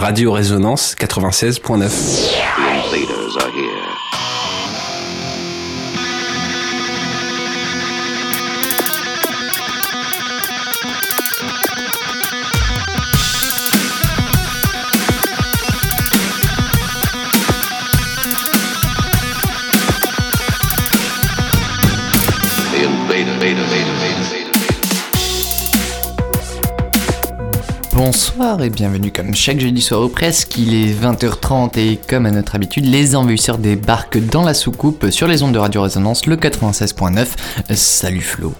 Radio Résonance 96.9. Bonsoir et bienvenue comme chaque jeudi soir ou presque, il est 20h30 et comme à notre habitude, les envahisseurs débarquent dans la soucoupe sur les ondes de Radio Résonance, le 96.9. Salut Flo.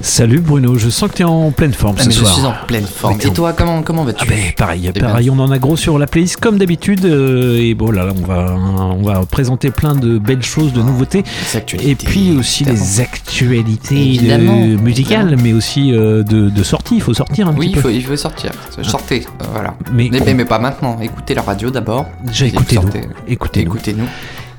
Salut Bruno, je sens que tu es en pleine forme Ah, ce mais je soir. suis en pleine forme. Et toi, comment, comment vas-tu Ah ben, pareil, Eh pareil, on en a gros sur la playlist comme d'habitude euh, et bon là, là, on va on va présenter plein de belles choses, de nouveautés Les actualités, et puis aussi évidemment. les actualités de- musicales évidemment. mais aussi euh, de, de sorties, il faut sortir un Oui, petit il peu. faut, il faut sortir. Sortez, voilà. Mais Mais, on- mais, mais pas maintenant, écoutez la radio d'abord. Déjà écoutez-nous, sortez. écoutez-nous. Écoutez-nous.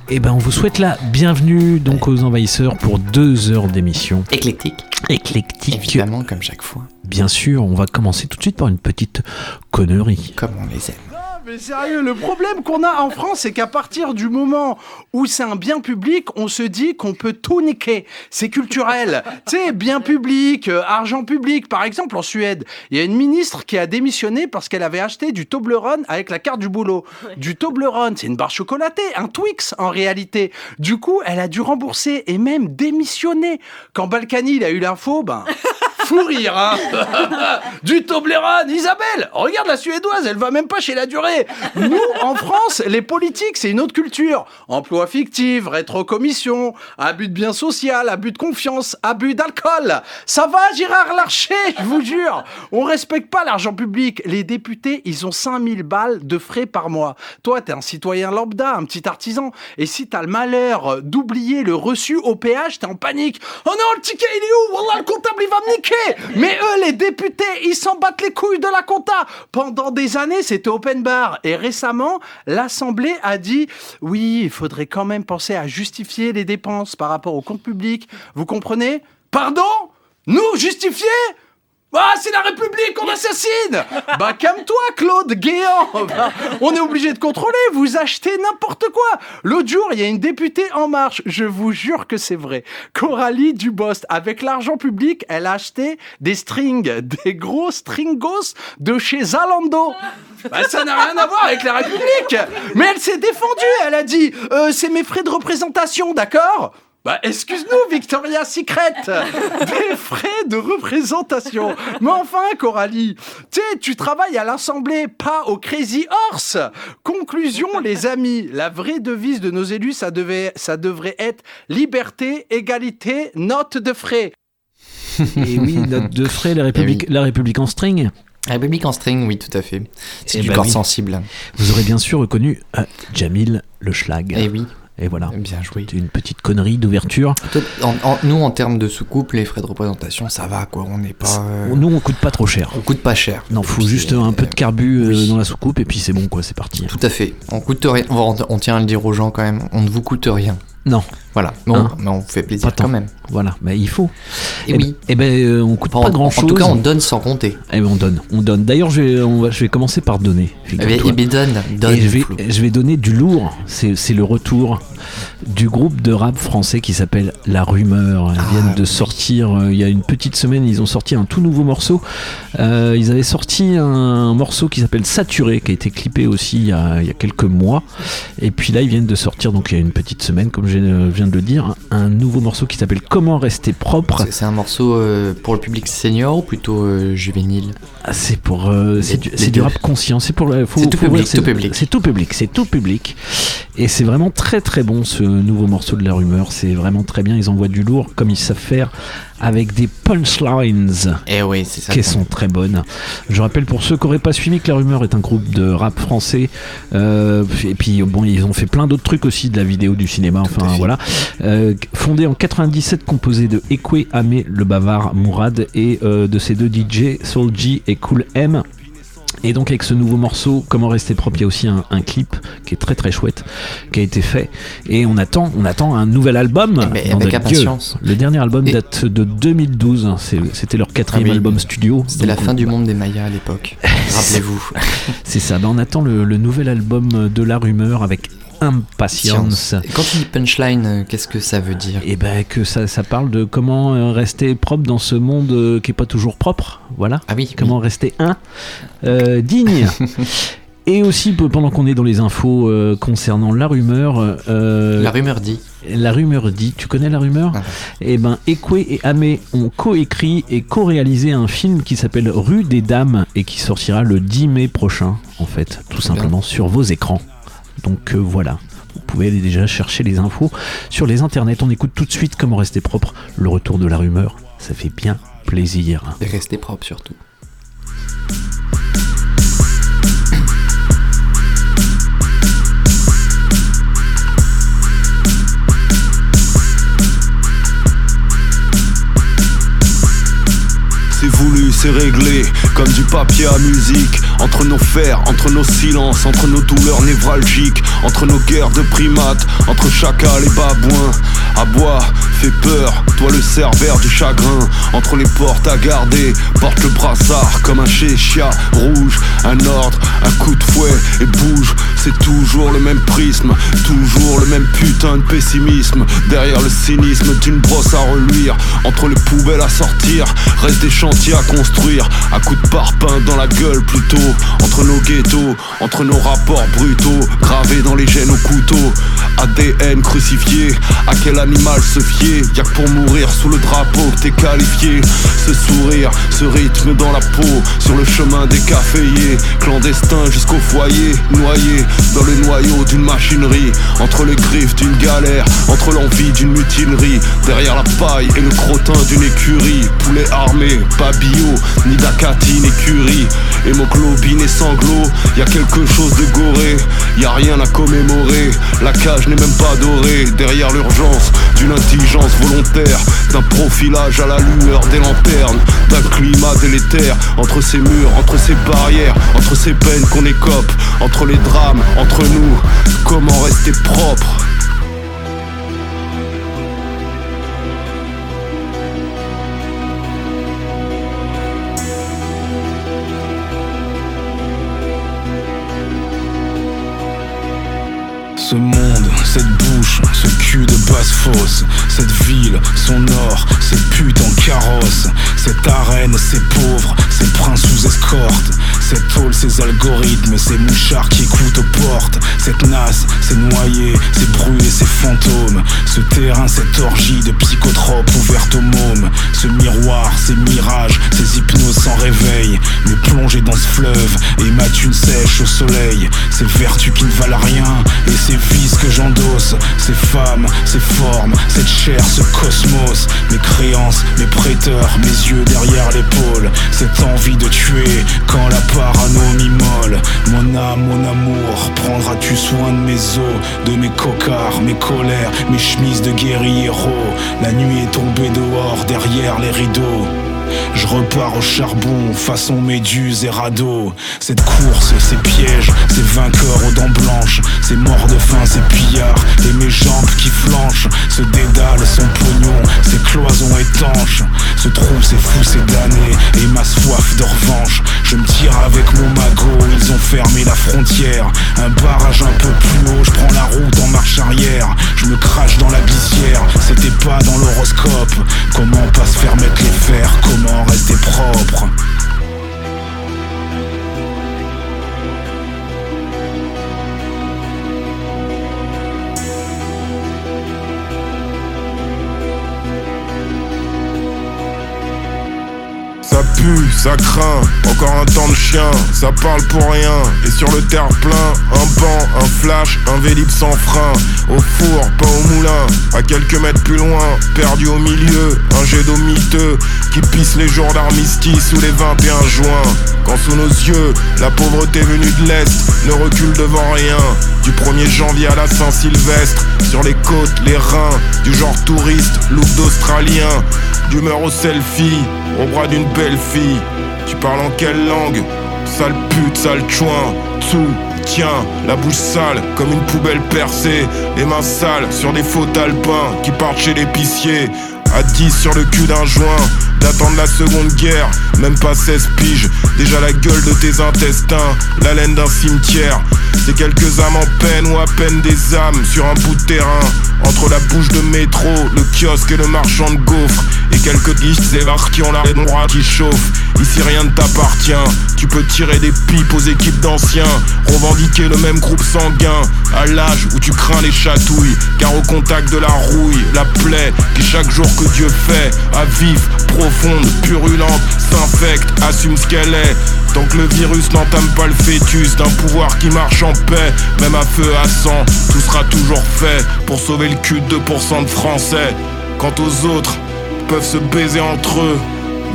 Et ben on vous souhaite la bienvenue donc aux envahisseurs pour deux heures d'émission Éclectique, éclectique. évidemment, comme chaque fois. Bien sûr, on va commencer tout de suite par une petite connerie. Comme on les aime. Mais sérieux, le problème qu'on a en France, c'est qu'à partir du moment où c'est un bien public, on se dit qu'on peut tout niquer. C'est culturel. tu sais, bien public, euh, argent public. Par exemple, en Suède, il y a une ministre qui a démissionné parce qu'elle avait acheté du Toblerone avec la carte du boulot. Du Toblerone, c'est une barre chocolatée, un Twix en réalité. Du coup, elle a dû rembourser et même démissionner. Quand Balkany il a eu l'info, ben... Fou rire, hein Du Toblerone Isabelle Regarde la Suédoise, elle va même pas chez la durée Nous, en France, les politiques, c'est une autre culture. Emploi fictif, rétrocommission, abus de bien social, abus de confiance, abus d'alcool Ça va, Gérard Larcher, je vous jure On respecte pas l'argent public. Les députés, ils ont 5000 balles de frais par mois. Toi, t'es un citoyen lambda, un petit artisan. Et si t'as le malheur d'oublier le reçu au péage, t'es en panique. Oh non, le ticket, il est où? Wallah, le comptable, il va me niquer Mais eux, les députés, ils s'en battent les couilles de la compta. Pendant des années, c'était open bar. Et récemment, l'Assemblée a dit oui, il faudrait quand même penser à justifier les dépenses par rapport au compte public. Vous comprenez? Pardon? Nous, justifier? Ah, c'est la République, on assassine! Bah calme-toi, Claude Guéant. On est obligé de contrôler, vous achetez n'importe quoi. L'autre jour, il y a une députée En Marche, je vous jure que c'est vrai. Coralie Dubost, avec l'argent public, elle a acheté des strings, des gros stringos de chez Zalando. Bah, ça n'a rien à voir avec la République. Mais elle s'est défendue, elle a dit euh, C'est mes frais de représentation, d'accord? Bah, excuse-nous, Victoria Secret Des frais de représentation Mais enfin, Coralie, tu sais, tu travailles à l'Assemblée, pas au Crazy Horse Conclusion, les amis, la vraie devise de nos élus, ça, devait, ça devrait être liberté, égalité, note de frais. Et oui, note de frais, la République, la République en string. République en string, oui, tout à fait. C'est Eh du bah corps oui. sensible. Vous aurez bien sûr reconnu euh, Jamil le schlag. Eh oui, Et voilà. bien joué. Une petite connerie d'ouverture. Toi, en- en- nous, en termes de soucoupe, les frais de représentation, ça va, quoi. On n'est pas. euh, Nous, on coûte pas trop cher. On coûte pas cher. Non, faut juste un peu de carbu euh, oui. dans la soucoupe et puis c'est bon, quoi, c'est parti. Tout à fait. On coûte rien. On, on tient à le dire aux gens quand même. On ne vous coûte rien. Non, Voilà. Bon, Hein mais on fait plaisir Pas quand même. voilà, mais il faut. Et Eh oui. ben- Eh ben, euh, on coûte Enfin, pas en- grand En chose. tout cas, on donne sans compter. Eh ben, on donne, on donne. D'ailleurs, je vais, on va, je vais commencer par donner. Bien, figure-toi. eh bien, donne, donne. Et je vais, Flo. je vais donner du lourd. C'est c'est le retour du groupe de rap français qui s'appelle La Rumeur. Ils Ah, viennent de oui. sortir, euh, il y a une petite semaine, ils ont sorti un tout nouveau morceau. Euh, ils avaient sorti un morceau qui s'appelle Saturé, qui a été clippé aussi il y a, il y a quelques mois. Et puis là, ils viennent de sortir, donc il y a une petite semaine, comme je viens de le dire, un nouveau morceau qui s'appelle Comment rester propre. C'est- un morceau euh, pour le public senior ou plutôt euh, juvénile? Ah, c'est pour, euh, c'est du, du rap conscient. C'est pour, le- faut- C'est tout public, c'est- tout public. C'est tout public, c'est tout public. Et c'est vraiment très très bon ce nouveau morceau de la rumeur. C'est vraiment très bien. Ils envoient du lourd comme ils savent faire avec des punchlines Eh oui, ça. qui sont très bonnes. Je rappelle pour ceux qui n'auraient pas suivi que La Rumeur est un groupe de rap français. Euh, et puis bon, ils ont fait plein d'autres trucs aussi, de la vidéo, du cinéma, enfin voilà. Euh, fondé en 97, composé de Ekwe, Amé, Le Bavard, Mourad et euh, de ces deux DJ, Soulji et Cool M. Et donc avec ce nouveau morceau, Comment rester propre, il y a aussi un, un clip qui est très très chouette, qui a été fait. Et on attend, on attend un nouvel album. Mais dans avec notre gueule. impatience. Le dernier album Et- date de 2012. C'est- C'était leur quatrième Ah oui. album studio. C'était la fin on- du monde des Mayas à l'époque. Rappelez-vous. C'est ça. Ben, on attend le, le nouvel album de La Rumeur avec impatience. Et Quand tu dis punchline, euh, qu'est-ce que ça veut dire Et ben que ça, ça parle de comment euh, rester propre dans ce monde euh, qui est pas toujours propre. Voilà. Ah oui, Comment rester un euh, digne. Et aussi pe- pendant qu'on est dans les infos euh, concernant la rumeur, euh, La rumeur dit. la rumeur dit, tu connais la rumeur Ah. Eh ben Ekwe et Amé ont coécrit et co-réalisé un film qui s'appelle Rue des Dames et qui sortira le 10 mai prochain en fait, tout Bien. simplement sur vos écrans. Donc euh, voilà. Vous pouvez aller déjà chercher les infos sur les internets. On écoute tout de suite comment rester propre. Le retour de la rumeur, ça fait bien plaisir. Rester propre surtout. C'est voulu, c'est réglé, comme du papier à musique. Entre nos fers, entre nos silences, entre nos douleurs névralgiques, entre nos guerres de primates, entre chacal et babouin. À bois, fait peur, toi le cerbère du chagrin. Entre les portes à garder, porte le brassard comme un chéchia rouge. Un ordre, un coup de fouet et bouge. C'est toujours le même prisme, toujours le même putain de pessimisme. Derrière le cynisme d'une brosse à reluire, entre les poubelles à sortir, reste des à construire. À coups de parpaing dans la gueule plutôt. Entre nos ghettos, entre nos rapports brutaux, gravés dans les gènes au couteau. ADN crucifié, à quel animal se fier? Y'a que pour mourir sous le drapeau que t'es qualifié. Ce sourire, ce rythme dans la peau, sur le chemin des caféiers, clandestin jusqu'au foyer, noyé dans le noyau d'une machinerie, entre les griffes d'une galère, entre l'envie d'une mutinerie, derrière la paille et le crottin d'une écurie, poulet armé, bio, ni d'Acati ni curie, hémoglobine et sanglots, y a quelque chose de goré, y a rien à commémorer, la cage n'est même pas dorée, derrière l'urgence d'une intelligence volontaire, d'un profilage à la lueur des lanternes, d'un climat délétère, entre ces murs, entre ces barrières, entre ces peines qu'on écope, entre les drames, entre nous, comment rester propre? Ce monde, cette bouche, ce cul de basse fosse, cette ville, son or, ces putes en carrosse, cette arène, ces pauvres, ces princes sous escorte, cette tôle, ces algorithmes, ces mouchards qui écoutent aux portes, cette nasse, ces noyés, ces brûlés, ces fantômes, ce terrain, cette orgie de psychotropes ouverte aux mômes, ce miroir, ces mirages, ces hypnoses sans réveil, me plonger dans ce fleuve et ma thune sèche au soleil, ces vertus qui ne valent rien et ces vices que j'endosse, ces femmes, ces formes, cette chair, ce cosmos, mes créances, mes prêteurs, mes yeux derrière l'épaule, cette envie de tuer quand la parano m'immole. Mon âme, mon amour, prendras-tu soin de mes os, de mes cocards, mes colères, mes chemises de guerriero La nuit est tombée dehors derrière les rideaux. Je repars au charbon, façon méduse et radeau. Cette course, ces pièges, ces vainqueurs aux dents blanches, ces morts de faim, ces pillards, et mes jambes qui flanchent. Ce dédale, son pognon, ces cloisons étanches. Ce trou, c'est fou, c'est damné, et ma soif de revanche. Je me tire avec mon magot, ils ont fermé la frontière. Un barrage un peu plus haut, je prends la route en marche arrière. Je me crache dans la glissière, c'était pas dans l'horoscope. Comment pas se faire mettre les fers, comment rester propre ça craint, encore un temps de chien, ça parle pour rien. Et sur le terre-plein, un banc, un flash, un vélib sans frein. Au four, pas au moulin, à quelques mètres plus loin, perdu au milieu, un jet d'eau miteux qui pisse les jours d'armistice ou les 21 juin. Quand sous nos yeux, la pauvreté venue de l'Est ne recule devant rien. Du 1er janvier à la Saint-Sylvestre, sur les côtes, les reins, du genre touriste, look d'Australien, d'humeur au selfie, au bras d'une belle fille. Tu parles en quelle langue? Sale pute, sale chouin, tout. Tiens, la bouche sale comme une poubelle percée, les mains sales sur des faux alpins qui partent chez l'épicier. À 10 sur le cul d'un joint, d'attendre la seconde guerre, même pas 16 piges. Déjà la gueule de tes intestins, la laine d'un cimetière. C'est quelques âmes en peine ou à peine des âmes sur un bout de terrain. Entre la bouche de métro, le kiosque et le marchand de gaufres. Quelques et qui ont la droite qui chauffe. Ici rien ne t'appartient. Tu peux tirer des pipes aux équipes d'anciens. Revendiquer le même groupe sanguin. À l'âge où tu crains les chatouilles. Car au contact de la rouille, la plaie qui chaque jour que Dieu fait, à vif, profonde, purulente, s'infecte, assume ce qu'elle est. Tant que le virus n'entame pas le fœtus d'un pouvoir qui marche en paix, même à feu à sang, tout sera toujours fait pour sauver le cul de 2% de Français. Quant aux autres, peuvent se baiser entre eux,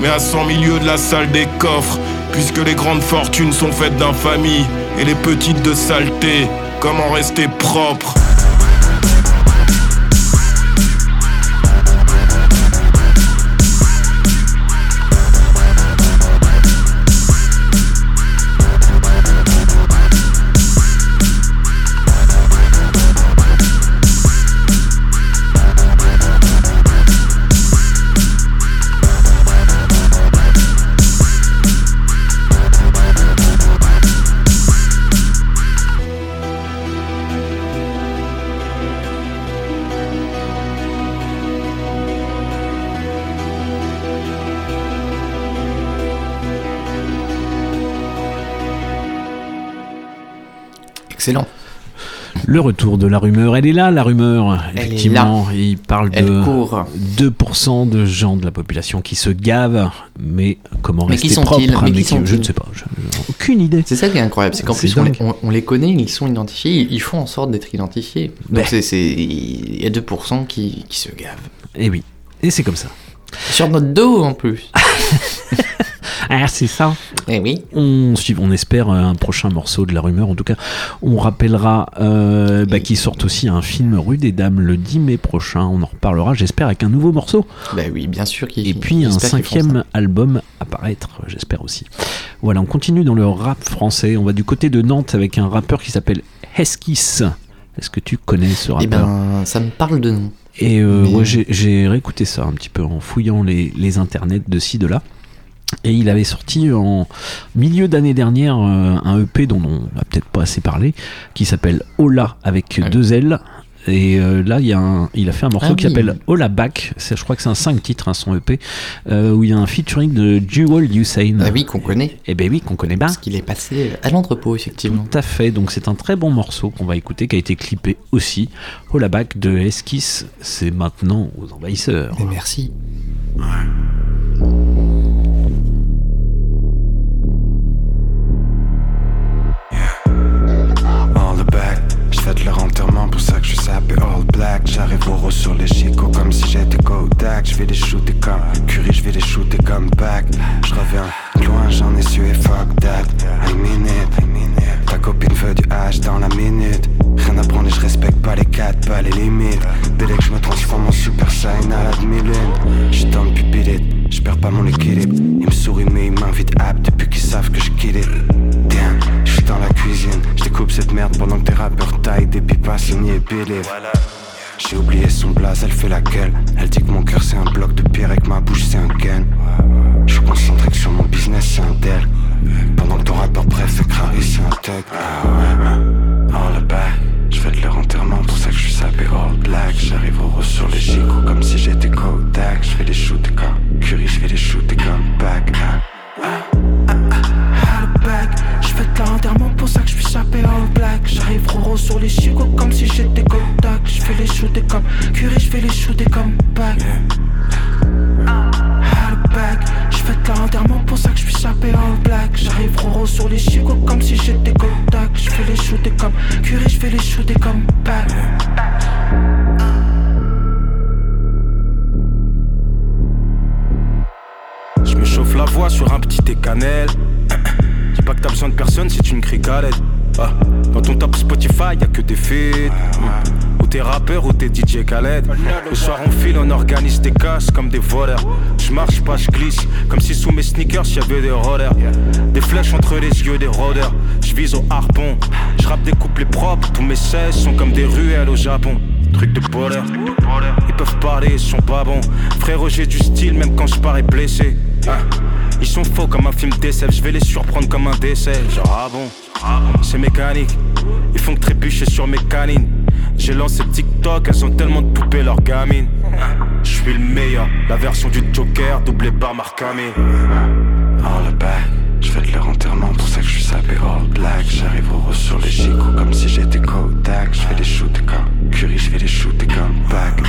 mais à 100 milieux de la salle des coffres, puisque les grandes fortunes sont faites d'infamie et les petites de saleté. Comment rester propre? Excellent. Le retour de la rumeur, elle est là, la rumeur. Effectivement, il parle Elle de court. 2% de gens de la population qui se gavent, mais comment Mais qui rester propre Mais Je ne sais pas, je- aucune idée. C'est ça qui est incroyable, c'est qu'en plus on les, dingue. on- on les connaît, ils sont identifiés, ils font en sorte d'être identifiés. Donc Ben. c'est- il y a 2% qui, qui se gavent. Et Eh oui, et c'est comme ça. Sur notre dos en plus. Ah, c'est ça. Eh oui. On, on espère un prochain morceau de la rumeur. En tout cas, on rappellera euh, bah, qu'il sort aussi un film Rue des Dames le 10 mai prochain. On en reparlera, j'espère, avec un nouveau morceau. Bah oui, bien sûr Et puis un cinquième album apparaître, j'espère aussi. Voilà, on continue dans le rap français. On va du côté de Nantes avec un rappeur qui s'appelle Heskis. Est-ce que tu connais ce. Eh rappeur? ben, ça me parle de nom. Et euh, Mais- ouais, j'ai- j'ai réécouté ça un petit peu en fouillant les, les internets de ci, de là. Et il avait sorti en milieu d'année dernière euh, un EP dont on n'a peut-être pas assez parlé, qui s'appelle Ola avec Ah oui. deux L. Et euh, là, il, y a un- il a fait un morceau Ah qui oui. s'appelle Ola Back. Je crois que c'est un 5 titres, hein, son EP, euh, où il y a un featuring de Jewel Hussein. Ah oui, qu'on connaît. Et ben oui, qu'on connaît bien. Parce qu'il est passé à l'entrepôt, effectivement. Tout à fait, donc c'est un très bon morceau qu'on va écouter, qui a été clippé aussi. Ola Back de Esquisse, c'est maintenant aux envahisseurs. Mais merci. All sapé all black. J'arrive au rose sur les chicots comme si j'étais Kodak. J'vais les shooter comme Curry, j'vais les shooter comme back. J'reviens loin, j'en ai su et fuck that. I mean it. Ta copine veut du H dans la minute. Rien à prendre et je respecte pas les quatre, pas les limites. Dès que je me transforme en super saiyan à la demi-lune. J'suis dans le pupilite, j'perds pas mon équilibre. Ils me sourient mais ils m'invitent app depuis qu'ils savent que je kill it. Damn, j'suis dans la cuisine, j'découpe cette merde pendant que tes rappeurs taillent des pipas signés Believe. J'ai oublié son blaze, elle fait laquelle Elle dit que mon cœur c'est un bloc de pierre et que ma bouche c'est un gun. J'suis concentré que sur mon business, c'est un del. Pendant que ton rappeur préfère Crary, c'est un tug. Ah ouais, hein. back. J'fais de leur enterrement, pour ça que j'suis sapé all black. J'arrive au rose sur les gigots comme si j'étais Kodak. J'fais les shooter comme Curry, j'fais les shooter comme back. Ah. back. Je fais de l'enterrement pour ça que je suis all black. J'arrive roro sur les chicots comme si j'étais Kodak. Je fais les shooter comme Curry, je fais les shooter comme back. back. Je fais de l'enterrement pour ça que je suis sapé all black. J'arrive roro sur les chicots comme si j'étais Kodak. Je fais les shooter comme Curry, je fais les shooter comme back. Je me chauffe la voix sur un petit écanel. Pas que t'as besoin de personne si tu me cries galette. Ah, dans ton top Spotify, y a que des feats. Ou t'es rappeur ou t'es DJ Khaled. Le soir on file, on organise des casses comme des voleurs. Je marche pas, je glisse, comme si sous mes sneakers y avait des rollers. Des flèches entre les yeux des rôdeurs. Je vise au harpon, je rappe des couplets propres. Tous mes 16 sont comme des ruelles au Japon. Truc de bonheur. Ils peuvent parler, ils sont pas bons. Frérot, j'ai du style même quand je parais blessé. Ah, Ils sont faux comme un film d'SF, je vais les surprendre comme un décès. Genre, ah bon, c'est mécanique. Ils font que trébucher sur mes canines. J'ai lancé TikTok, elles ont tellement de poupées leur gamine. Je suis le meilleur, la version du Joker doublée par Mark Hamill. All back, je de leur enterrement, pour ça que je suis sapé all black. J'arrive au rose sur les chicots comme si j'étais Kodak. Je fais des shoots comme Curry, je fais des shoots comme back.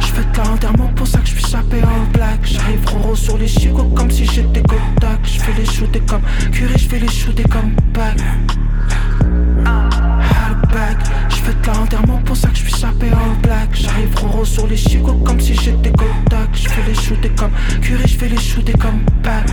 Je fais de l'enterrement pour ça que je suis sapé all black. J'arrive roro sur les chicots comme si j'étais Kodak. Je fais les shooter comme Curry, je fais les shooter comme back. Back, je fais de l'enterrement pour ça que je suis sapé all black. J'arrive roro sur les chicots comme si j'étais Kodak. Je fais les shooter comme Curry, je fais les shooter comme back.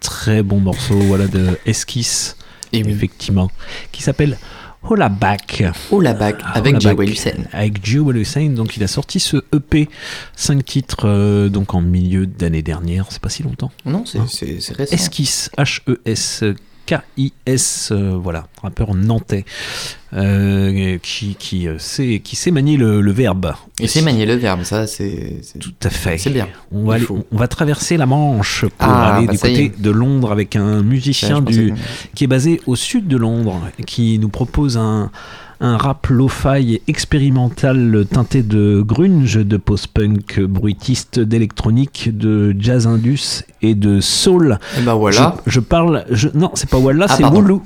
Très bon morceau, voilà, de Esquisse, Et oui. effectivement, qui s'appelle Hola Back. Oh la bac avec Hola Back. Hussein. Avec Joe Hussein, donc il a sorti ce EP, 5 titres, euh, donc en milieu d'année dernière, c'est pas si longtemps. Non, c'est c'est récent. Esquisse, H-E-S. K-I-S, euh, voilà, rappeur nantais, euh, qui, qui, euh, sait, qui sait manier le, le verbe. Il sait manier le verbe, ça c'est. Tout à fait. C'est bien. On va, aller- on va traverser la Manche pour Ah, aller bah du côté de Londres avec un musicien du, que- qui est basé au sud de Londres, qui nous propose un, un rap lo-fi expérimental teinté de grunge, de post-punk, bruitiste, d'électronique, de jazz indus et de soul. Et bah voilà. Je, je parle. Je, non, c'est pas Walla, Ah, c'est. Woulou.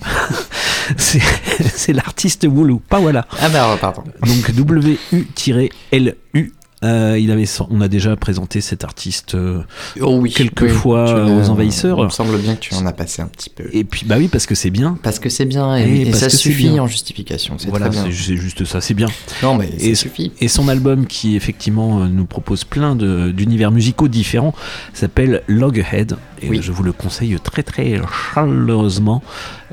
c'est l'artiste Woulou, pas Walla. Ah bah pardon. Donc W-U-L-U. Euh, il avait, on a déjà présenté cet artiste euh, Oh oui. quelques oui, fois aux envahisseurs. Il me semble bien que tu en as passé un petit peu. Et puis bah oui parce que c'est bien. Parce que c'est bien et, Et et parce ça suffit bien. en justification. C'est Voilà, juste ça, c'est bien. Non mais Et- ça suffit. Et son album qui effectivement euh, nous propose plein d'univers musicaux différents s'appelle Loghead et Oui. je vous le conseille très très chaleureusement.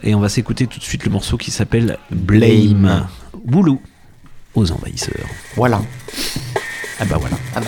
Et on va s'écouter tout de suite le morceau qui s'appelle Blame. Blame. Woulou aux envahisseurs. Voilà. Ah bah voilà. Ah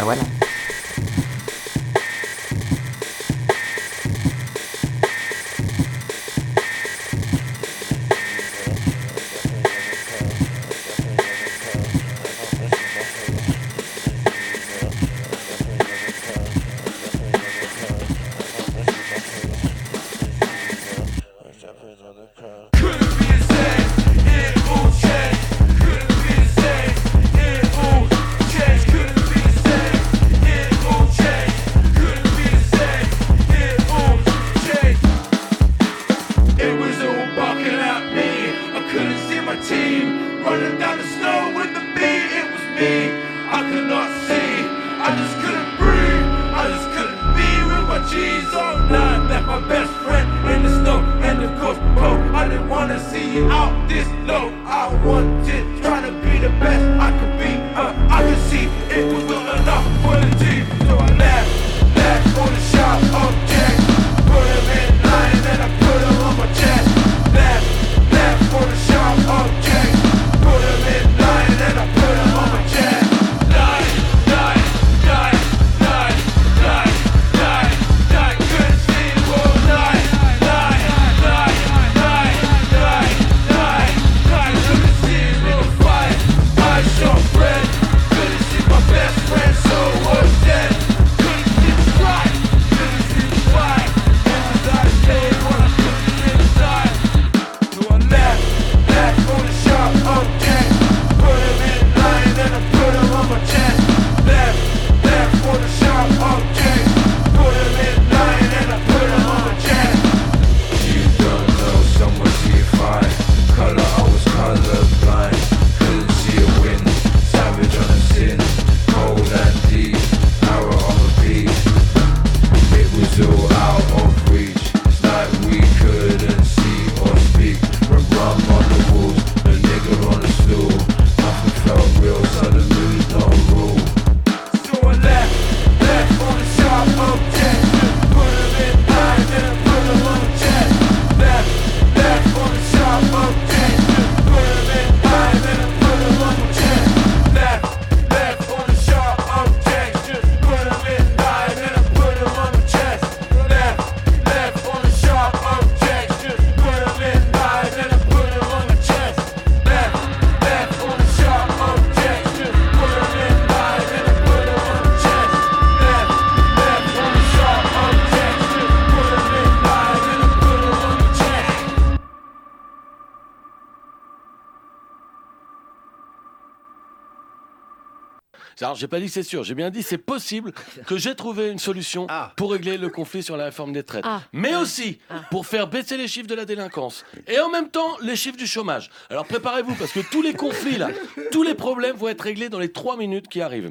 Alors, j'ai pas dit que c'est sûr, j'ai bien dit c'est possible que j'ai trouvé une solution pour régler le conflit sur la réforme des retraites. Ah. Mais aussi pour faire baisser les chiffres de la délinquance. Et en même temps, les chiffres du chômage. Alors, préparez-vous parce que tous les conflits là, tous les problèmes vont être réglés dans les trois minutes qui arrivent.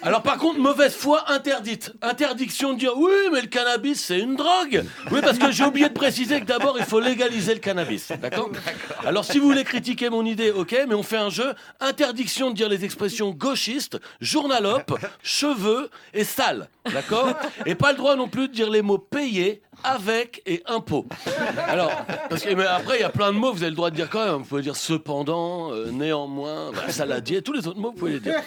Alors, par contre, mauvaise foi interdite. Interdiction de dire oui, mais le cannabis, c'est une drogue. Oui, parce que j'ai oublié de préciser que d'abord, il faut légaliser le cannabis. D'accord? Alors, si vous voulez critiquer mon idée, ok, mais on fait un jeu. Interdiction de dire les expressions gauchistes, journalope, cheveux et sale. D'accord Et pas le droit non plus de dire les mots payé, avec et impôt. Alors, parce que mais après, il y a plein de mots, vous avez le droit de dire quand même. Vous pouvez dire cependant, euh, néanmoins, bah, saladier, tous les autres mots, vous pouvez les dire.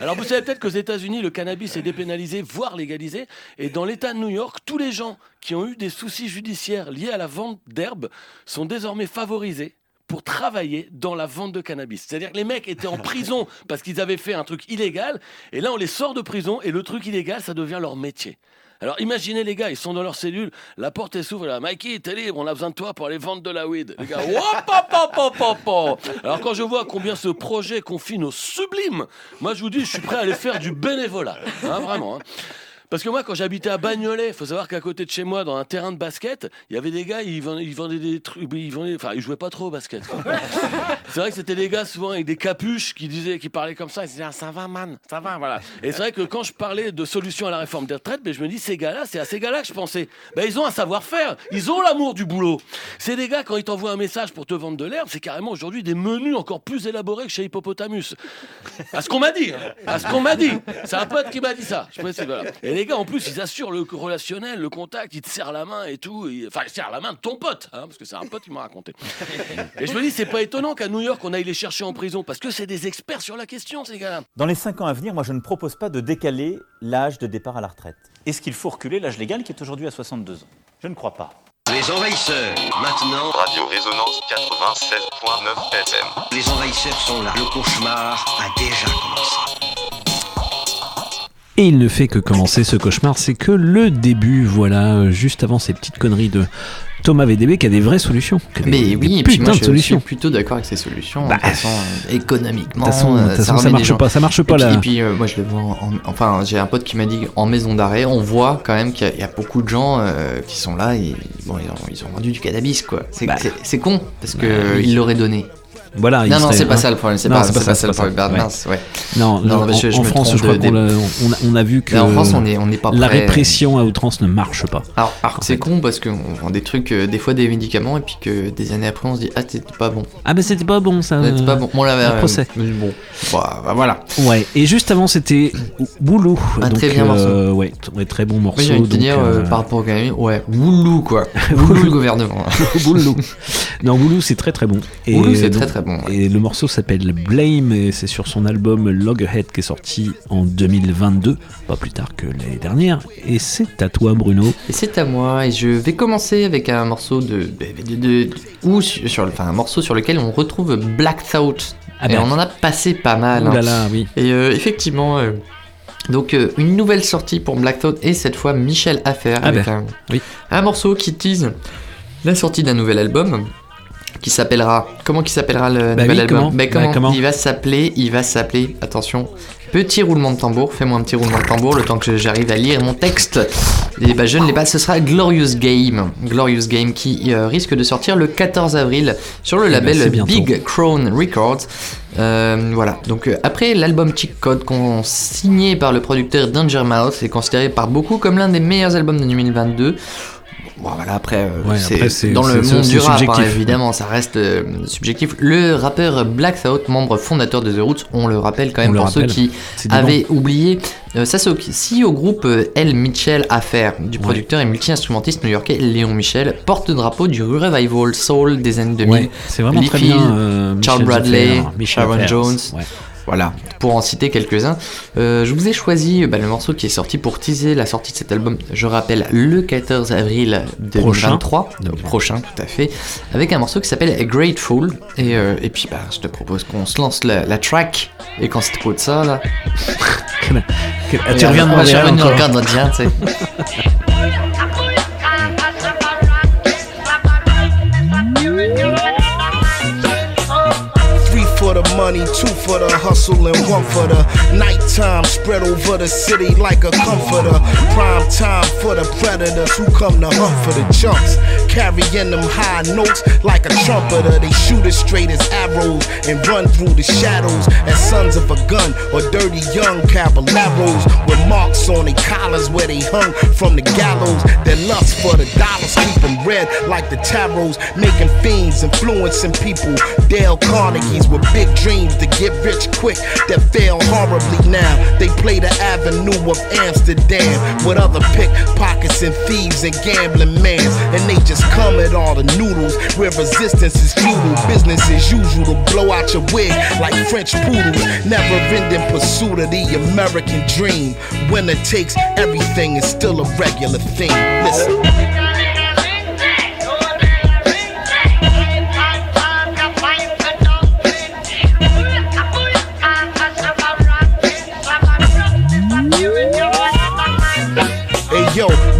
Alors, vous savez peut-être qu'aux États-Unis, le cannabis est dépénalisé, voire légalisé. Et dans l'État de New York, tous les gens qui ont eu des soucis judiciaires liés à la vente d'herbe sont désormais favorisés pour travailler dans la vente de cannabis. C'est-à-dire que les mecs étaient en prison parce qu'ils avaient fait un truc illégal, et là on les sort de prison, et le truc illégal, ça devient leur métier. Alors imaginez les gars, ils sont dans leur cellule, la porte est s'ouvre, là, Mikey, t'es libre, on a besoin de toi pour aller vendre de la weed. Les gars. Alors quand je vois combien ce projet confine au sublime, moi je vous dis, je suis prêt à aller faire du bénévolat. Hein, vraiment. hein. Parce que moi, quand j'habitais à Bagnolet, faut savoir qu'à côté de chez moi, dans un terrain de basket, il y avait des gars, ils vendaient, ils vendaient des trucs, ils vendaient, enfin, ils jouaient pas trop au basket. c'est vrai que c'était des gars souvent avec des capuches qui disaient, qui parlaient comme ça, ils disaient, ah, ça va, man, ça va, voilà. Et c'est vrai que quand je parlais de solutions à la réforme des retraites, ben, je me dis, ces gars-là, c'est à ces gars-là que je pensais. Ben, ils ont un savoir-faire, ils ont l'amour du boulot. C'est des gars, quand ils t'envoient un message pour te vendre de l'herbe, c'est carrément aujourd'hui des menus encore plus élaborés que chez Hippopotamus. À ce qu'on m'a dit, hein. à ce qu'on m'a dit. C'est un pote qui m'a dit ça. Je précise, voilà. Et les gars, en plus, ils assurent le relationnel, le contact, ils te serrent la main et tout. Enfin, ils serrent la main de ton pote, hein, parce que c'est un pote qui m'a raconté. Et je me dis, c'est pas étonnant qu'à New York, on aille les chercher en prison, parce que c'est des experts sur la question, ces gars-là. Dans les 5 ans à venir, moi je ne propose pas de décaler l'âge de départ à la retraite. Est-ce qu'il faut reculer l'âge légal qui est aujourd'hui à 62 ans? Je ne crois pas. Les envahisseurs, maintenant. Radio Résonance 96.9 FM. Les envahisseurs sont là. Le cauchemar a déjà commencé. Et il ne fait que commencer ce cauchemar, c'est que le début, voilà, juste avant ces petites conneries de Thomas VDB qui a des vraies solutions. des- Mais des oui, et puis moi de je solutions. suis plutôt d'accord avec ces solutions. Bah, de toute façon, économiquement, de toute façon- euh, façon, ça des marche pas, ça marche pas, Et puis, là. et puis, euh, moi je le vois, en- en- enfin j'ai un pote qui m'a dit en maison d'arrêt, on voit quand même qu'il y, a- il y a beaucoup de gens euh, qui sont là et bon, ils, ont, ils ont vendu du cannabis quoi. C'est c'est con parce que Bah, oui. ils l'auraient donné. Voilà, il non, non, c'est pas ça le problème. C'est pas, ça, le problème. Non, Non, en, France, je crois qu'on a- vu que en France, on est- on n'est pas la prêt. répression à outrance ne marche pas. Alors, c'est con parce qu'on vend des trucs, euh, des fois des médicaments, et puis que des années après on se dit Ah, c'était pas bon. Ah, mais c'était pas bon ça. C'était pas bon. On l'avait. euh, procès. bon. Bah, bah, voilà. Ouais, et juste avant c'était Boulou. Un très bien morceau. euh, Ouais, très bon morceau. J'ai envie de dire euh, euh, par rapport au Grammy, ouais, Woulou quoi. Woulou le gouvernement. Boulou. Non, Boulou c'est très très bon. Boulou, c'est très, très bon, Et le morceau s'appelle Blame et c'est sur son album Loggerhead qui est sorti en 2022, pas plus tard que l'année dernière. Et c'est à toi Bruno. Et c'est à moi, et je vais commencer avec un morceau de. de, de- de- ou sur, enfin, un morceau sur lequel on retrouve Black Thought. Ah et ben. on en a passé pas mal. Là hein. là, oui. Et euh, effectivement. euh, donc euh, une nouvelle sortie pour Black Thought et cette fois Michel Affair Ah avec ben, un, un morceau qui tease la sortie d'un nouvel album qui s'appellera comment qui s'appellera le Bah nouvel oui, album comment Bah, comment comment il va s'appeler il va s'appeler attention petit roulement de tambour fais-moi un petit roulement de tambour le temps que j'arrive à lire mon texte et bah je ne l'ai pas ce sera Glorious Game Glorious Game qui euh, risque de sortir le 14 avril sur le Eh ben, label. Big Crown Records euh, voilà, donc euh, après l'album Cheat Code, qu'on signé par le producteur Danger Mouse, est considéré par beaucoup comme l'un des meilleurs albums de 2022. Bon voilà, après, euh, Ouais, c'est après, c'est- dans le monde du rap, hein, évidemment, ça reste euh, subjectif. Le rappeur Black Thought, membre fondateur de The Roots, on le rappelle quand même pour ceux qui avaient oublié, ça c'est si au groupe euh, L. Mitchell Affair, du producteur et multi-instrumentiste new-yorkais Léon Michel, porte-drapeau du revival soul des années 2000. Ouais, c'est vraiment très bien, euh, Charles Bradley, Michel Sharon Jones. ouais. Voilà, pour en citer quelques-uns. Euh, je vous ai choisi euh, bah, le morceau qui est sorti pour teaser la sortie de cet album, je rappelle, le 14 avril 2023. Prochain. Donc, prochain, tout à fait. Avec un morceau qui s'appelle Grateful. Et, euh, et puis, bah, je te propose qu'on se lance la, la track et qu'on s'écoute ça, là. Tu reviens de Montréal revenu dans le encore. cadre indien, tu sais. money. two for the hustle and one for the nighttime. Spread over the city like a comforter. Prime time for the predators who come to hunt for the chunks. Carrying them high notes like a trumpeter. They shoot as straight as arrows and run through the shadows as sons of a gun or dirty young caballeros with marks on their collars where they hung from the gallows. Their lust for the dollars keep them red like the tarots, making fiends, influencing people. Dale Carnegie's with big dreams to get rich quick that fail horribly now. They play the avenue of Amsterdam with other pickpockets and thieves and gambling mans, and they just come at all the noodles where resistance is futile. Business as usual to blow out your wig like French poodles. Never ending pursuit of the American dream. Winner takes everything is still a regular thing. Listen.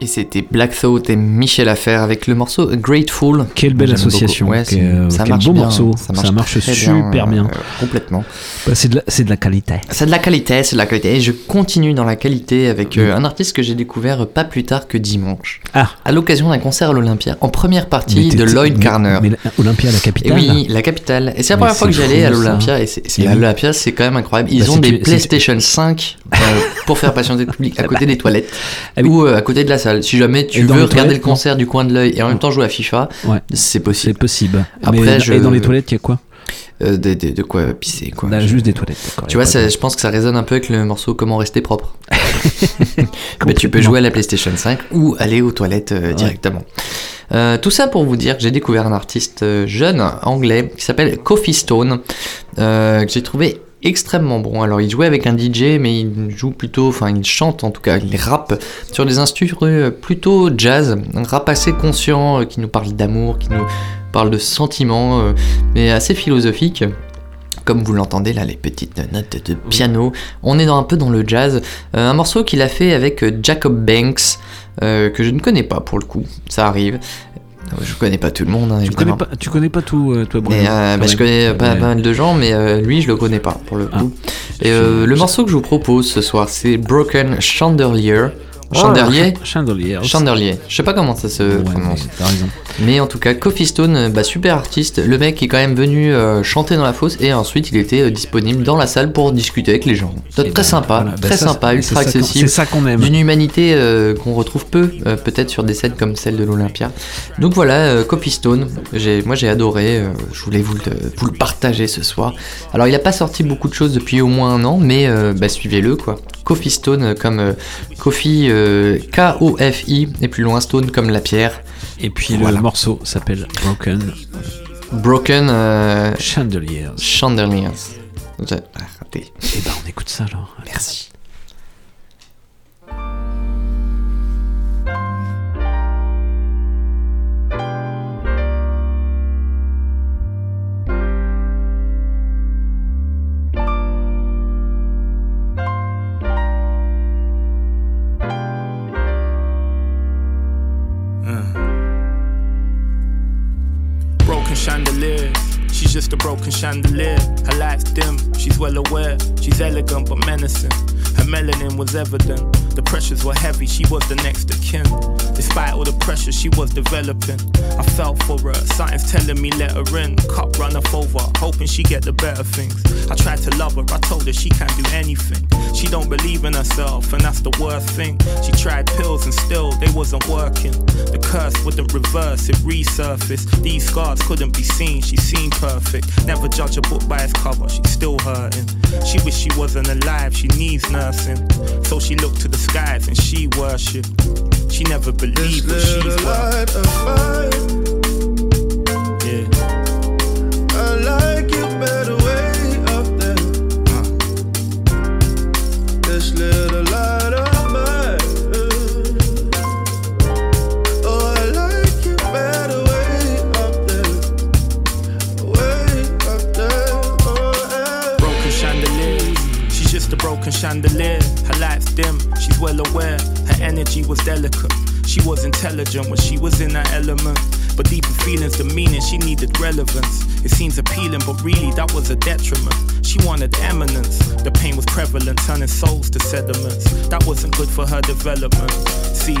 Et c'était Black Thought et Michel Affaire avec le morceau Grateful. Quelle belle association. Ouais, Quel- c'est- ça quel marche beau bien, morceau. Ça Ça marche, super bien. euh, complètement. Bah, c'est de, la- c'est de la qualité. C'est de la qualité, c'est de la qualité. Et je continue dans la qualité avec euh, un artiste que j'ai découvert pas plus tard que dimanche. Ah. À l'occasion d'un concert à l'Olympia, en première partie Mais de Lloyd mais- Carner. Mais, la- Olympia, la Et capitale. oui, la capitale. Et c'est la Mais première fois que j'allais à l'Olympia. Et l'Olympia, c'est quand même incroyable. Ils Bah, ont des PlayStation 5 euh, pour faire patienter le public à côté des toilettes Ah oui. ou euh, à côté de la salle. Si jamais tu veux regarder le concert du coin de l'œil et en même temps jouer à FIFA, Ouais. c'est possible. C'est possible. Après, Mais- je- Et dans les toilettes, il y a quoi Euh, de, de- de quoi pisser, quoi. Là, Je- Juste des toilettes. Tu vois, ça- je pense que ça résonne un peu avec le morceau Comment rester propre. Mais tu peux jouer à la PlayStation 5 ou aller aux toilettes euh, directement. Euh, tout ça pour vous dire que j'ai découvert un artiste euh, jeune anglais qui s'appelle Coffee Stone, euh, que j'ai trouvé extrêmement bon. Alors il jouait avec un DJ, mais il joue plutôt, enfin il chante en tout cas, il rappe sur des instruments euh, plutôt jazz, un rap assez conscient euh, qui nous parle d'amour, qui nous parle de sentiments, euh, mais assez philosophique. Comme vous l'entendez là, les petites notes de piano. On est dans, un peu dans le jazz. Euh, un morceau qu'il a fait avec Jacob Banks, euh, que je ne connais pas pour le coup. Ça arrive. Euh, Je connais pas tout le monde, hein, Tu connais, pas, tu connais pas tout, euh, toi, Bruno Mais, euh, bah, je même. connais pas, Ouais. pas mal de gens, mais euh, lui, je le connais pas pour le Ah. coup. Et euh, le morceau que je vous propose ce soir, c'est Broken Chandelier. Oh, Chandelier Chandelier. Chandelier. Je sais pas comment ça se Ouais, prononce. mais T'as raison. Mais en tout cas, Coffee Stone, bah, super artiste. Le mec est quand même venu euh, chanter dans la fosse et ensuite il était euh, disponible dans la salle pour discuter avec les gens. Et très ben, sympa, voilà. Bah, très ça, sympa, c'est ultra accessible. C'est ça qu'on aime. D'une humanité euh, qu'on retrouve peu, peut-être sur des scènes comme celle de l'Olympia. Donc voilà, Coffee Stone, moi j'ai adoré, je voulais vous le, vous le partager ce soir. Alors il n'a pas sorti beaucoup de choses depuis au moins un an, mais bah, suivez-le quoi. Coffee Stone comme Coffee euh, K-O-F-I et plus loin Stone comme la pierre. Et puis Voilà. le morceau s'appelle Broken Broken euh, Chandeliers. Chandeliers. Raté. Et ben on écoute ça alors. Merci. Just a broken chandelier. Her light's dim, she's well aware. She's elegant but menacing. Her melanin was evident. The pressures were heavy, she was the next of kin. Despite all the pressure she was developing, I felt for her. Something's telling me let her in. Cup run over, hoping she get the better things. I tried to love her, I told her she can't do anything. She don't believe in herself, and that's the worst thing. She tried pills and still they wasn't working. The curse wouldn't reverse, it resurfaced. These scars couldn't be seen, she seemed perfect. Never judge a book by its cover, she's still hurting. She wish she wasn't alive, she needs nursing. So she looked to the skies and she worshipped. She never believed what she's worth. Needed relevance. It seems appealing, but really that was a detriment. She wanted eminence. The pain was prevalent, turning souls to sediments. That wasn't good for her development. See,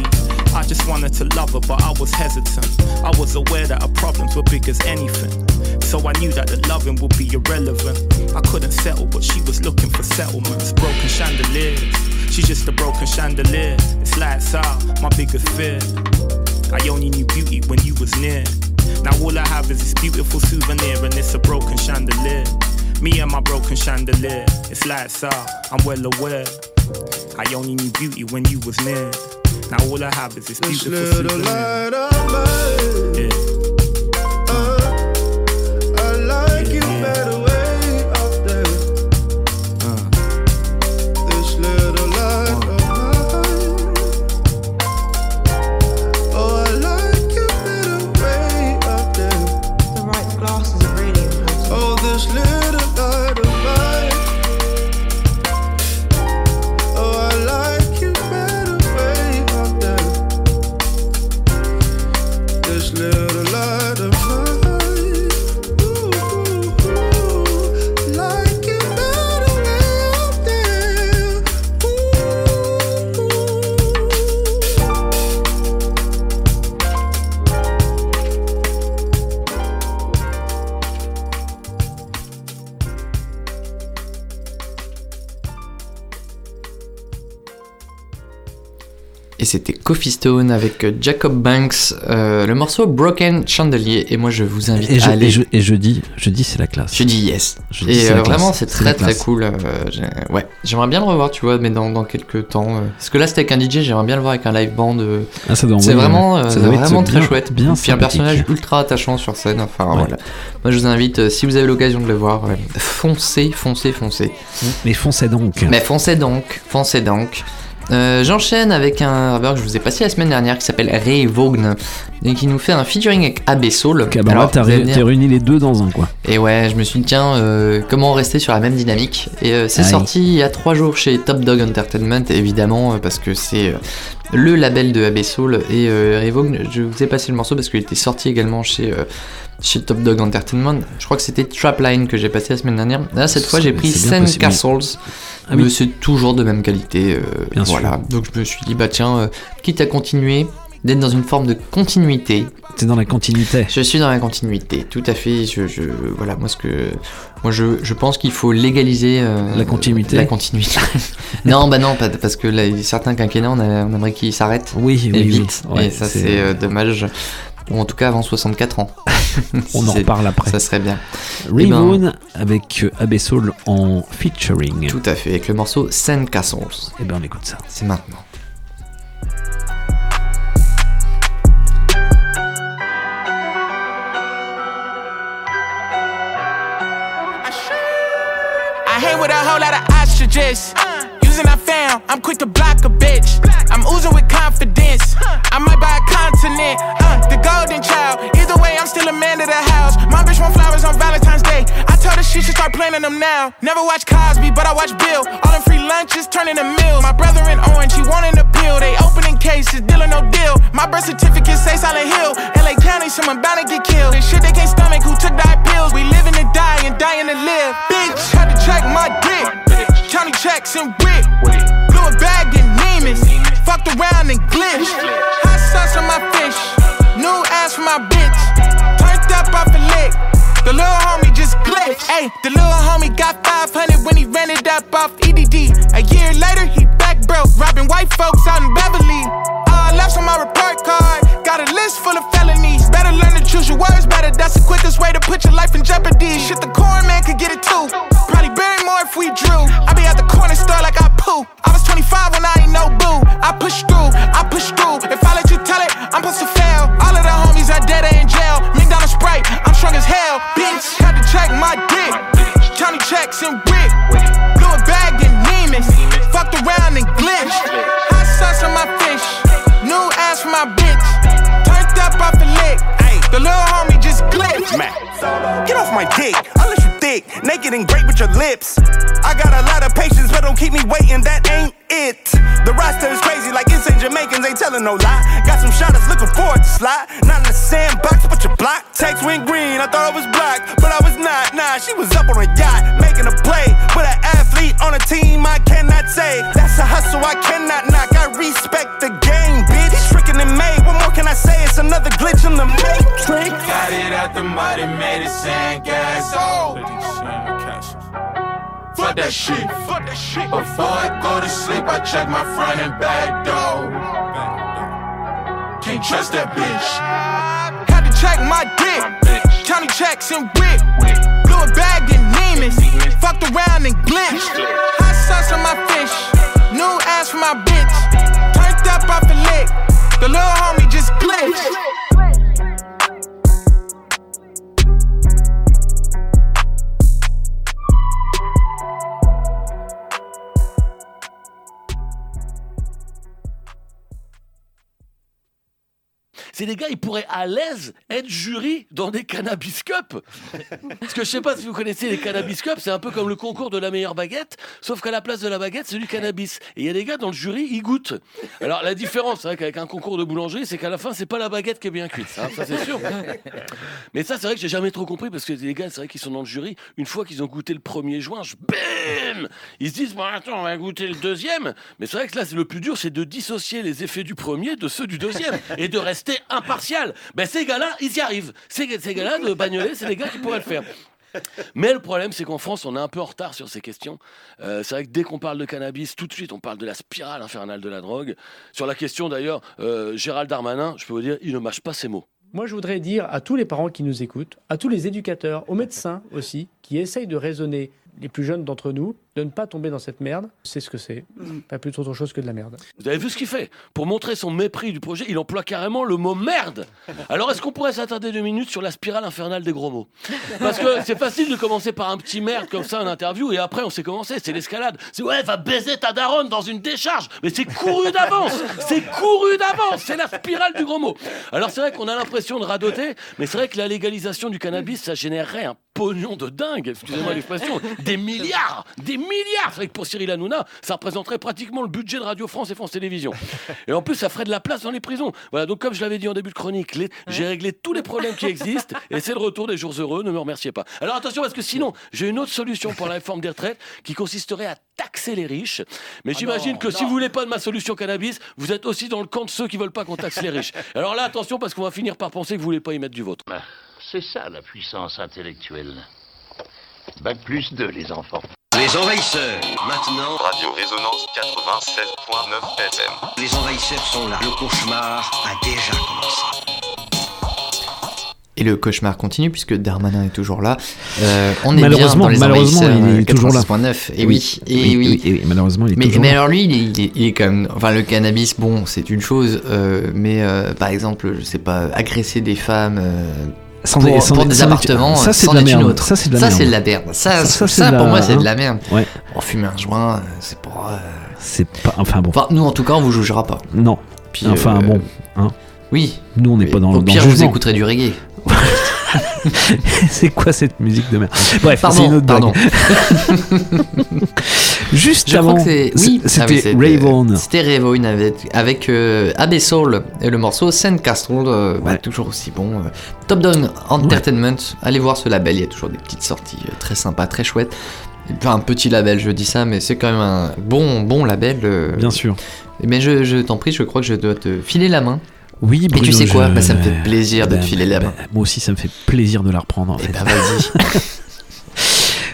I just wanted to love her, but I was hesitant. I was aware that her problems were big as anything. So I knew that the loving would be irrelevant. I couldn't settle, but she was looking for settlements. Broken chandeliers. She's just a broken chandelier. It's lights out, my biggest fear. I only knew beauty when you was near. Now all I have is this beautiful souvenir, and it's a broken chandelier. Me and my broken chandelier. It's lights out, I'm well aware. I only knew beauty when you was near. Now all I have is this This beautiful little souvenir. light of mine. Yeah. Coffee Stone avec euh, Jacob Banks, euh, le morceau Broken Chandelier. Et moi, je vous invite Et, je, à aller. et, je, et jeudi, jeudi c'est la classe. Je dis yes. Et euh, vraiment, c'est très très classe. cool. euh, ouais, j'aimerais bien le revoir, tu vois, mais dans, dans quelques temps. parce que là, c'était avec un DJ, j'aimerais bien le voir avec un live band. Ah, ça doit c'est vraiment, Ça doit vraiment très bien- chouette. bien Puis un personnage ultra attachant sur scène. Enfin Ouais. voilà. Moi, je vous invite, si vous avez l'occasion de le voir, foncez, foncez, foncez. Mais foncez donc. Mais foncez donc, foncez donc. Euh, J'enchaîne avec un rappeur que je vous ai passé la semaine dernière qui s'appelle Ray Vaughan et qui nous fait un featuring avec Abbey-Soul. Ok, bah Alors, t'as ré- réuni les deux dans un quoi. et ouais, je me suis dit, tiens, euh, comment rester sur la même dynamique? Et euh, c'est sorti il y a trois jours chez Top Dog Entertainment, évidemment, parce que c'est le label de Abbey Soul. Et euh, Revogue, je vous ai passé le morceau parce qu'il était sorti également chez, chez Top Dog Entertainment. Je crois que c'était Trapline que j'ai passé la semaine dernière. Là, cette fois, j'ai pris possible. Castles. Ah oui. mais c'est toujours de même qualité. euh, Bien sûr. Donc je me suis dit, bah tiens, euh, quitte à continuer, d'être dans une forme de continuité. T'es dans la continuité. Je suis dans la continuité, tout à fait. Je, je- voilà, moi ce que, moi je, je pense qu'il faut légaliser euh, La continuité La continuité. non, bah non, parce que là, certains quinquennats, on, a- on aimerait qu'ils s'arrêtent. Oui, et oui, oui. vite. Ouais, et ça c'est- c'est euh, dommage. Ou en tout cas avant 64 ans. On en reparle après. Ça serait bien. Eh Ray ben, Vaughan avec euh, Abbey-Soul en featuring. Tout à fait, avec le morceau Sand Castles. Et ben on écoute ça. C'est maintenant. I hang with a whole lot of ostriches. Using I found, I'm quick to block a bitch. I'm oozing with confidence. I start planting them now. Never watch Cosby, but I watch Bill. All them free lunches turning to meals. My brother in orange, he wanting a pill. They opening cases, deal or no deal. My birth certificate say Silent Hill. LA County, someone bound to get killed. And shit they can't stomach who took diet pills. We living to die and dying to live. Bitch, had to check my dick. County checks and wick. Blew a bag in Neiman's. Fucked around and glitched. Hot sauce on my fish. New ass for my bitch. Turned up off a lick. The little homie just glitched. Hey, the little homie got 500 when he ran it up off EDD. A year later, he back broke, robbing white folks out in Beverly. All left on my report card. Got a list full of felonies. Better learn to choose your words better. That's the quickest way to put your life in jeopardy. Shit, the corn man could get it too. Probably bury more if we drew. I be at the corner store like I poo. I was 25 when I ain't no boo. I push through, I push through. If I let you tell it, I'm supposed to fail. All of the homies are dead in jail. McDonald's Sprite, hell. Bitch, had to check my dick. County checks and wick. Blew a bag in Neiman's. Fucked around and glitched. Hot sauce on my fish. New ass for my bitch. Turned up off a lick. The little homie just glitched. Get off my dick. You thick, naked and great with your lips. I got a lot of patience, but don't keep me waiting. That ain't it. The roster is crazy, like it's insane Jamaicans ain't telling no lie. Got some shotters looking forward to slide. Not in the sandbox, but your block. Text went green, I thought I was black, but I was not. Nah, she was up on a yacht, making a play with an athlete on a team. I cannot say that's a hustle I cannot knock. I respect the game, bitch. Tricking and made. What more can I say? It's another glitch in the matrix. Got it out the mud and made it sandcastle. Fuck that shit. Fuck that shit. Before I go to sleep, I check my front and back door. Can't trust that bitch. Had to check my dick. County checks and wick. Blew a bag in Neiman's. Fucked around and glitched. Hot sauce on my fish. New ass for my bitch. Turned up off a lick. The little homie just glitched. C'est des gars, ils pourraient à l'aise être jury dans des cannabis cup. Parce que je sais pas si vous connaissez les cannabis cup, c'est un peu comme le concours de la meilleure baguette, sauf qu'à la place de la baguette, c'est du cannabis. Et il y a des gars dans le jury, ils goûtent. Alors la différence vrai qu'avec un concours de boulangerie, c'est qu'à la fin, c'est pas la baguette qui est bien cuite, hein, ça c'est sûr. Mais ça, c'est vrai que j'ai jamais trop compris parce que les gars, c'est vrai qu'ils sont dans le jury. Une fois qu'ils ont goûté le premier joint, je bam Ils se disent, bon, attends, on va goûter le deuxième. Mais c'est vrai que là, c'est le plus dur, c'est de dissocier les effets du premier de ceux du deuxième et de rester impartial. Ben, ces gars-là, ils y arrivent. Ces, ces gars-là de Bagnolet, c'est des gars qui pourraient le faire. Mais le problème, c'est qu'en France, on est un peu en retard sur ces questions. Euh, c'est vrai que dès qu'on parle de cannabis, tout de suite, on parle de la spirale infernale de la drogue. Sur la question, d'ailleurs, euh, Gérald Darmanin, je peux vous dire, il ne mâche pas ses mots. Moi, je voudrais dire à tous les parents qui nous écoutent, à tous les éducateurs, aux médecins aussi, qui essayent de raisonner les plus jeunes d'entre nous, de ne pas tomber dans cette merde. C'est ce que c'est. Pas plus autre chose que de la merde. Vous avez vu ce qu'il fait Pour montrer son mépris du projet, il emploie carrément le mot merde. Alors est-ce qu'on pourrait s'attarder deux minutes sur la spirale infernale des gros mots Parce que c'est facile de commencer par un petit merde comme ça en interview et après on sait commencer, c'est l'escalade. C'est ouais, va baiser ta daronne dans une décharge. Mais c'est couru d'avance C'est couru d'avance C'est la spirale du gros mot. Alors c'est vrai qu'on a l'impression de radoter, mais c'est vrai que la légalisation du cannabis, ça générerait un pognon de dingue, excusez-moi l'expression, des milliards Des milliards C'est vrai que pour Cyril Hanouna, ça représenterait pratiquement le budget de Radio France et France Télévisions. Et en plus, ça ferait de la place dans les prisons. Voilà, donc comme je l'avais dit en début de chronique, les- j'ai réglé tous les problèmes qui existent et c'est le retour des jours heureux, ne me remerciez pas. Alors attention, parce que sinon, j'ai une autre solution pour la réforme des retraites qui consisterait à taxer les riches. Mais j'imagine que si vous voulez pas de ma solution cannabis, vous êtes aussi dans le camp de ceux qui veulent pas qu'on taxe les riches. Alors là, attention, parce qu'on va finir par penser que vous voulez pas y mettre du vôtre. C'est ça la puissance intellectuelle. Bac plus 2, les enfants. Les envahisseurs, maintenant. Radio Résonance 96.9 FM. Les envahisseurs sont là. Le cauchemar a déjà commencé. Et le cauchemar continue puisque Darmanin est toujours là. Euh, on est bien dans les malheureusement, envahisseurs, il est euh, toujours là. 96.9. Et oui, et oui. oui, et oui, malheureusement, il est mais, toujours mais là. alors lui, il est, il est- il est quand même. Enfin, le cannabis, bon, c'est une chose, euh, mais euh, par exemple, je sais pas, agresser des femmes. Sans- pour, sans- pour des sans- appartements, ça, c'est de la merde. Ça, c'est de la Ça, merde. c'est de la merde. Ça, Ça, ça, pour la- moi, c'est de la merde. Ouais. On fume un joint, euh, c'est pour. euh, C'est pas. Enfin bon. Enfin, nous, en tout cas, on vous jugera pas. Non. Puis, enfin euh, bon. Hein. Oui. Nous, on n'est pas dans Au le dans pire, je vous écouterai du reggae. c'est quoi cette musique de merde Bref, c'est une autre pardon. Juste Je avant, oui, c'était ah oui, Rayvon. C'était Rayvon avec, avec euh, Abbey Soul et le morceau Sandcastle, euh, bah, toujours aussi bon. euh. Top Down Entertainment, allez voir ce label, il y a toujours des petites sorties euh, très sympas, très chouettes. Enfin, un petit label, je dis ça, mais c'est quand même un bon, bon label. euh. Bien sûr. Mais je, je t'en prie, je crois que je dois te filer la main. Oui, Et Bruno, tu sais quoi je- Bah, Ça me fait plaisir de Bah, te filer la main. bah, moi aussi, ça me fait plaisir de la reprendre. En fait. Bah, vas-y.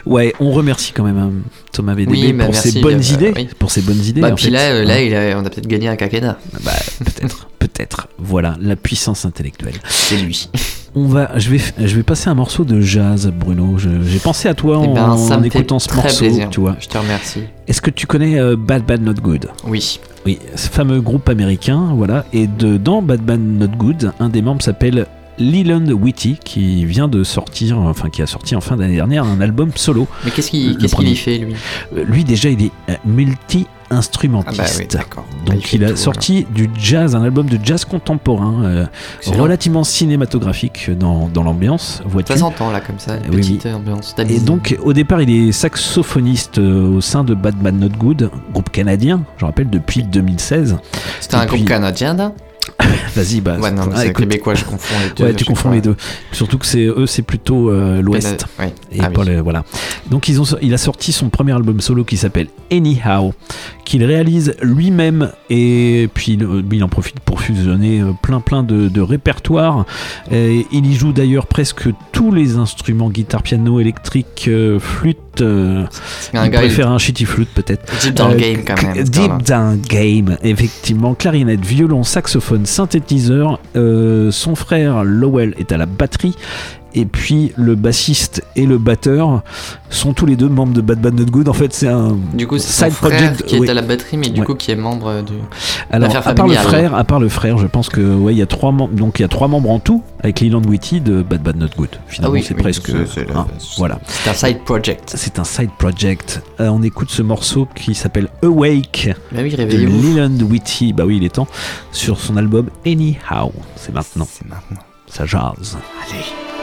Ouais, on remercie quand même hein, Thomas Oui, bah, pour merci, ses bonnes euh, idées. oui. Pour ses bonnes idées. Bah, en puis fait. là, euh, là il a- on a peut-être gagné un quinquennat. Bah, peut-être, peut-être. Voilà, la puissance intellectuelle. C'est lui. On va, je vais, je vais passer un morceau de jazz, Bruno. J'ai pensé à toi Eh en, ben, ça en me fait écoutant ce très morceau, plaisir. tu vois. Je te remercie. Est-ce que tu connais euh, Bad Bad Not Good? Oui. Oui, ce fameux groupe américain, voilà. Et dedans, Bad Bad Not Good, un des membres s'appelle Leland Whitty, qui vient de sortir, enfin qui a sorti en fin d'année dernière un album solo. Mais qu'est-ce qu'il fait, lui? Euh, Lui déjà, il est euh, multi-instrumentiste. Ah bah oui, d'accord. Donc Il fait il a tout, sorti du jazz, un album de jazz contemporain, euh, relativement cinématographique dans, dans l'ambiance. Ça s'entend là comme ça, une Oui, petite oui. ambiance Et donc, au départ, il est saxophoniste euh, au sein de Bad Bad Not Good, groupe canadien, je rappelle, depuis 2016. C'était un groupe canadien, là Vas-y, bah. Ouais, non, mais ah, écoute- québécois, je confonds les deux. Ouais, tu confonds les deux. Surtout que c'est eux, c'est plutôt euh, l'Ouest. Et Ah pas oui. le- voilà. Donc ils ont, il a sorti son premier album solo qui s'appelle Anyhow, qu'il réalise lui-même et puis euh, il en profite pour fusionner euh, plein plein de, de répertoires. Et il y joue d'ailleurs presque tous les instruments guitare, piano, électrique, euh, flûte. euh, un il gars, préfère un shitty flute peut-être. Deep dans le game, quand même, Deep. Down Game, effectivement. Clarinette, violon, saxophone, synthétiseur. Euh, son frère Lowell est à la batterie. Et puis le bassiste et le batteur sont tous les deux membres de Bad Bad Not Good. En fait, c'est un Du coup, c'est son side frère project. qui oui. est à la batterie, mais du Ouais. coup qui est membre du. Alors, à part le frère, à part le frère, je pense que ouais, il y a trois membres. Donc il y a trois membres en tout avec Leland Whitty de Bad Bad Not Good. Finalement, Ah oui, c'est oui, presque. c'est- hein, voilà. C'est un side project. C'est un side project. Euh, on écoute ce morceau qui s'appelle Awake Bah oui, de. Leland Whitty. Bah oui, il est temps. Sur son album Anyhow. C'est maintenant. C'est maintenant. Ça jase. Allez.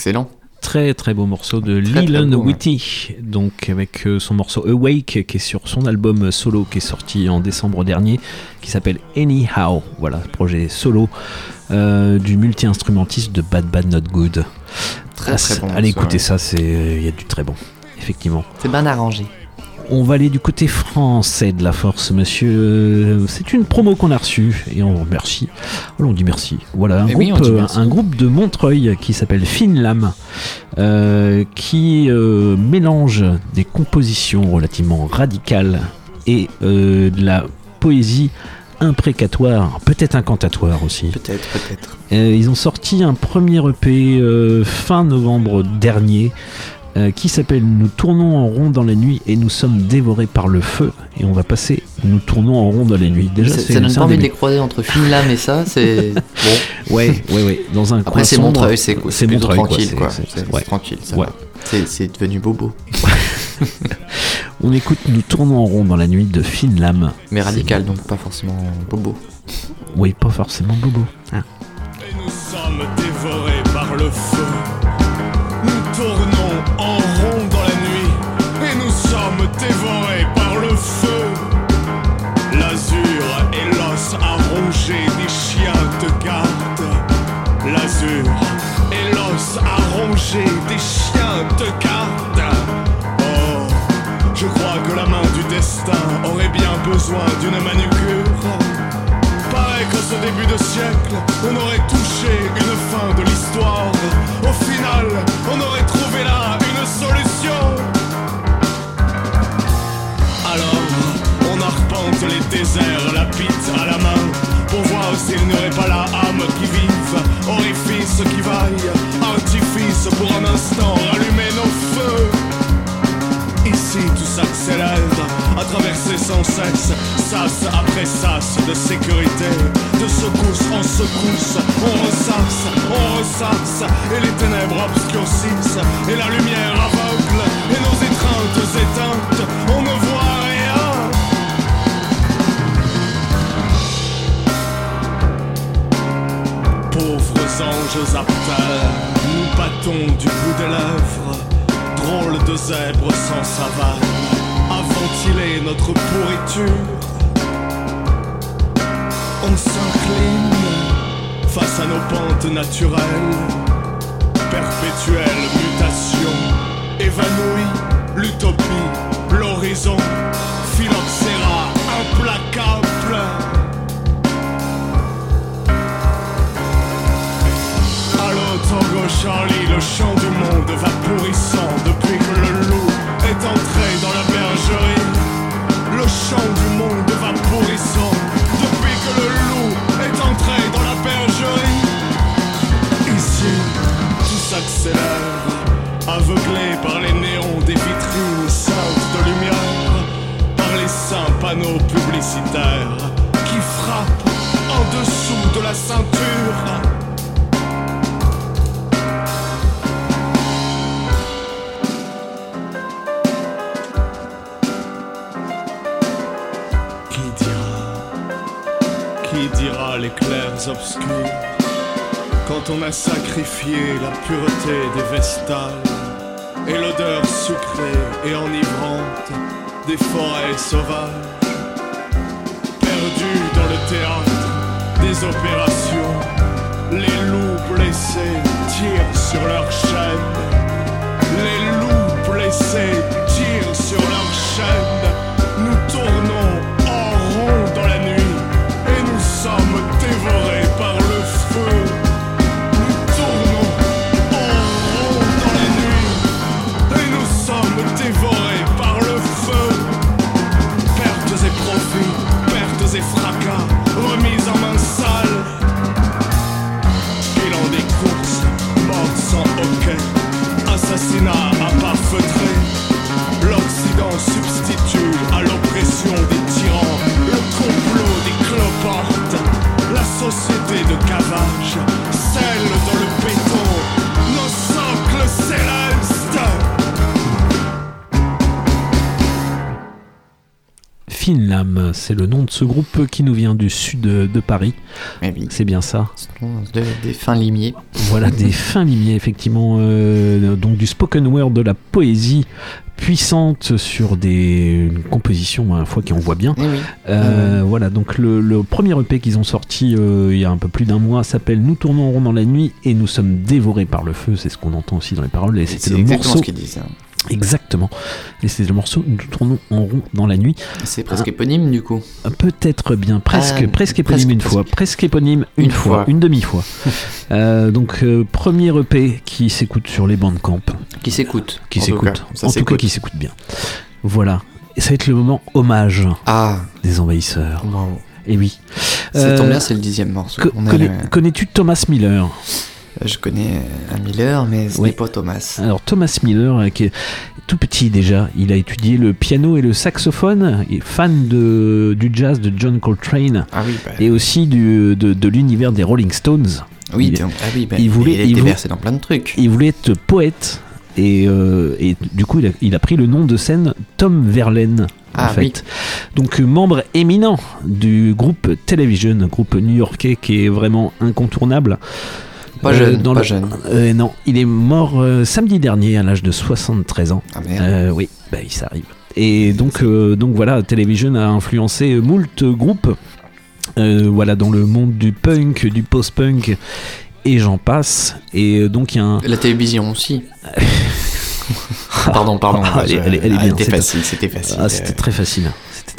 Excellent. Très très beau morceau de Très, Leland ouais. Whitty, donc avec euh, son morceau Awake qui est sur son album solo qui est sorti en décembre dernier, qui s'appelle Anyhow. Voilà, projet solo euh, du multi-instrumentiste de Bad Bad Not Good. Très, Ah, très bon Allez écouter ouais. ça, c'est il y a du très bon, effectivement. C'est bien arrangé. On va aller du côté français de la force, monsieur. C'est une promo qu'on a reçue et on remercie. Oh, on dit merci. Voilà, un, Eh groupe, oui, euh, un groupe de Montreuil qui s'appelle Finlam, euh, qui euh, mélange des compositions relativement radicales et euh, de la poésie imprécatoire, peut-être incantatoire aussi. Peut-être, peut-être. Ils ont sorti un premier EP fin novembre dernier euh, qui s'appelle Nous tournons en rond dans la nuit et nous sommes dévorés par le feu. Et on va passer Nous tournons en rond dans la nuit. Déjà, ça, ça donne pas envie de les croiser entre Finlam et ça, c'est bon. Ouais, ouais, ouais. Dans un Après, coin c'est Montreuil, c'est quoi c'est C'est plutôt Montreuil, tranquille, quoi. c'est- tranquille, ça Ouais. C'est- devenu bobo. On écoute Nous tournons en rond dans la nuit de Finlam. Mais radical, donc pas forcément bobo. Oui, pas forcément bobo. hein. Nous sommes dévorés par le feu. Des chiens de garde. Oh, je crois que la main du destin aurait bien besoin d'une manucure. Pareil que ce début de siècle, on aurait touché une fin de l'histoire. Au final, on aurait trouvé là une solution. Les déserts, la pite à la main, pour voir s'il n'y aurait pas la âme qui vive, orifice qui vaille, artifice pour un instant. Rallumer nos feux. Ici tout s'accélère, à traverser sans cesse, sas après sas de sécurité, de secousse en secousse, on ressasse, on ressasse, et les ténèbres obscurcissent, et la lumière aveugle, et nos étreintes éteintes, anges à terre, nous battons du bout des lèvres, drôle de zèbre sans savane, à ventiler notre pourriture. On s'incline face à nos pentes naturelles, perpétuelle mutation, évanouie l'utopie, l'horizon, phylloxéra implacable. Charlie, le chant du monde va pourrissant depuis que le loup est entré dans la bergerie. Le chant du monde va pourrissant depuis que le loup est entré dans la bergerie. Ici, tout s'accélère, aveuglé par les néons des vitrines saintes de lumière, par les saints panneaux publicitaires qui frappent en dessous de la ceinture. Les clairs obscurs. Quand on a sacrifié la pureté des vestales Et l'odeur sucrée et enivrante des forêts sauvages. Perdus dans le théâtre des opérations Les loups blessés tirent sur leurs chaînes Les loups blessés tirent sur leurs chaînes verdriet. C'est le nom de ce groupe qui nous vient du sud de, de Paris. C'est bien ça. De- des fins limiers. Voilà, des fins limiers, effectivement. euh, donc du spoken word, de la poésie puissante sur des une composition à la fois qui envoie bien. Eh oui. Euh, Voilà, donc le, le premier EP qu'ils ont sorti euh, il y a un peu plus d'un mois s'appelle Nous tournons en rond dans la nuit et nous sommes dévorés par le feu. C'est ce qu'on entend aussi dans les paroles. Et c'était C'est le morceau. ce qu'ils disent. hein. Exactement. Et c'est le morceau Nous tournons en rond dans la nuit. C'est presque éponyme du coup. Peut-être bien, presque, Ah, presque éponyme presque, une fois, presque éponyme une, Une fois, fois. une demi-fois. Euh, donc euh, premier EP qui s'écoute sur les bancs de camp. Qui s'écoute. Qui en tout s'écoute. En tout cas, qui s'écoute bien. Voilà. Et ça va être le moment hommage Ah. des envahisseurs. Et oui. Ça tombe Euh, bien, c'est le dixième morceau. le- Connais-tu Thomas Miller? Je connais un Miller, mais ce Oui. n'est pas Thomas. Alors Thomas Miller, euh, qui est tout petit déjà, il a étudié le piano et le saxophone, il est fan de, du jazz de John Coltrane Ah oui, bah. et aussi du, de, de l'univers des Rolling Stones. Oui, il, donc- ah oui, bah, il voulait, il voulait- versé dans plein de trucs. Il voulait être poète et, euh, et du coup il a, il a pris le nom de scène Tom Verlaine. En Ah fait. oui. Donc euh, membre éminent du groupe Television, groupe new-yorkais qui est vraiment incontournable. Pas jeune, dans pas le- jeune. Euh, non, il est mort euh, samedi dernier à l'âge de 73 ans. Ah merde. Euh, oui, bah, il s'arrive. Et donc, euh, donc voilà, Television a influencé moult groupes euh, voilà, dans le monde du punk, du post-punk et j'en passe. Et euh, donc il y a un... La télévision aussi. pardon, pardon. Ah, elle, est- elle elle est Ah, bien. C'était facile, c'était facile. Ah, c'était très facile.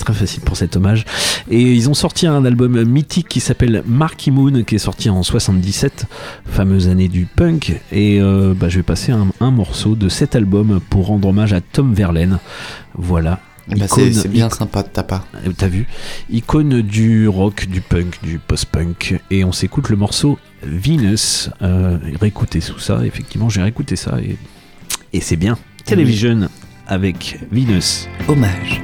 Très facile pour cet hommage. Et ils ont sorti un album mythique qui s'appelle Marky Moon, qui est sorti en 77, fameuse année du punk. Et euh, bah, je vais passer un, un morceau de cet album pour rendre hommage à Tom Verlaine. Voilà. Bah, c'est- bien sympa de ta part. Euh, T'as vu? Icône du rock, du punk, du post-punk. Et on s'écoute le morceau Venus. Euh, réécoutez tout ça. Effectivement, j'ai réécouté ça et, et c'est bien. Television avec Venus. Hommage.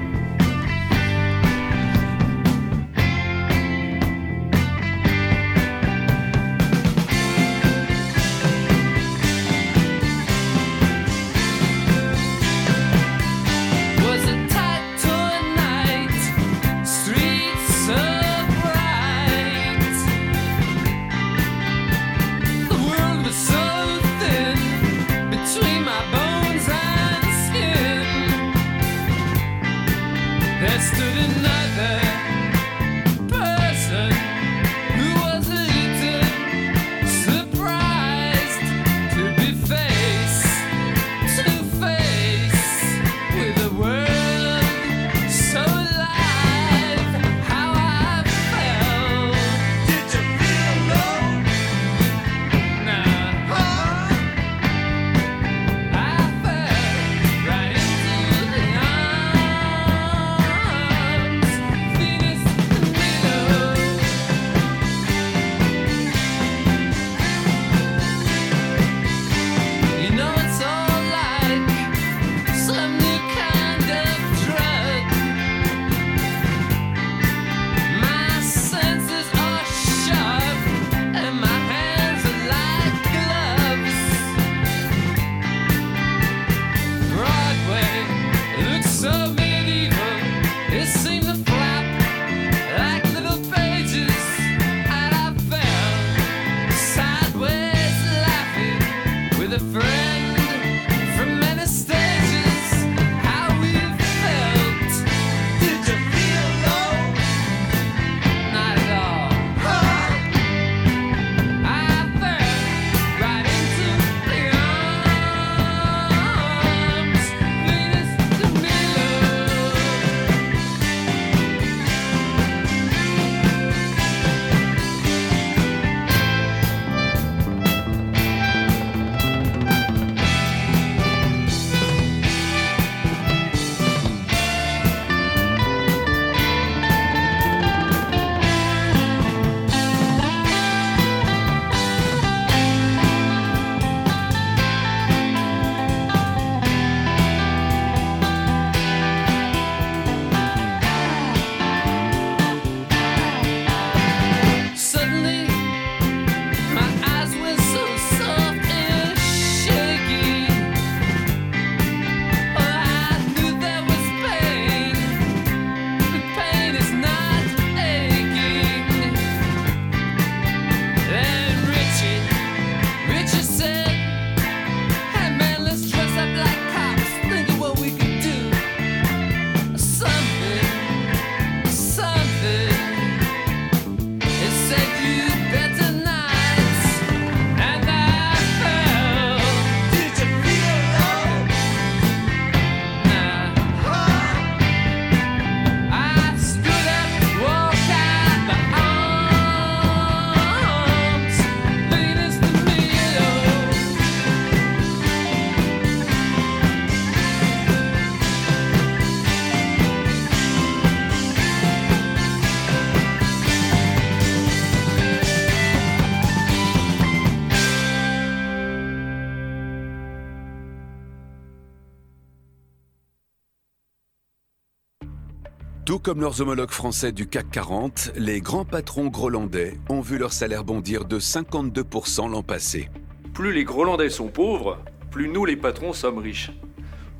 Comme leurs homologues français du CAC 40, les grands patrons grolandais ont vu leur salaire bondir de 52% l'an passé. Plus les Grolandais sont pauvres, plus nous les patrons sommes riches.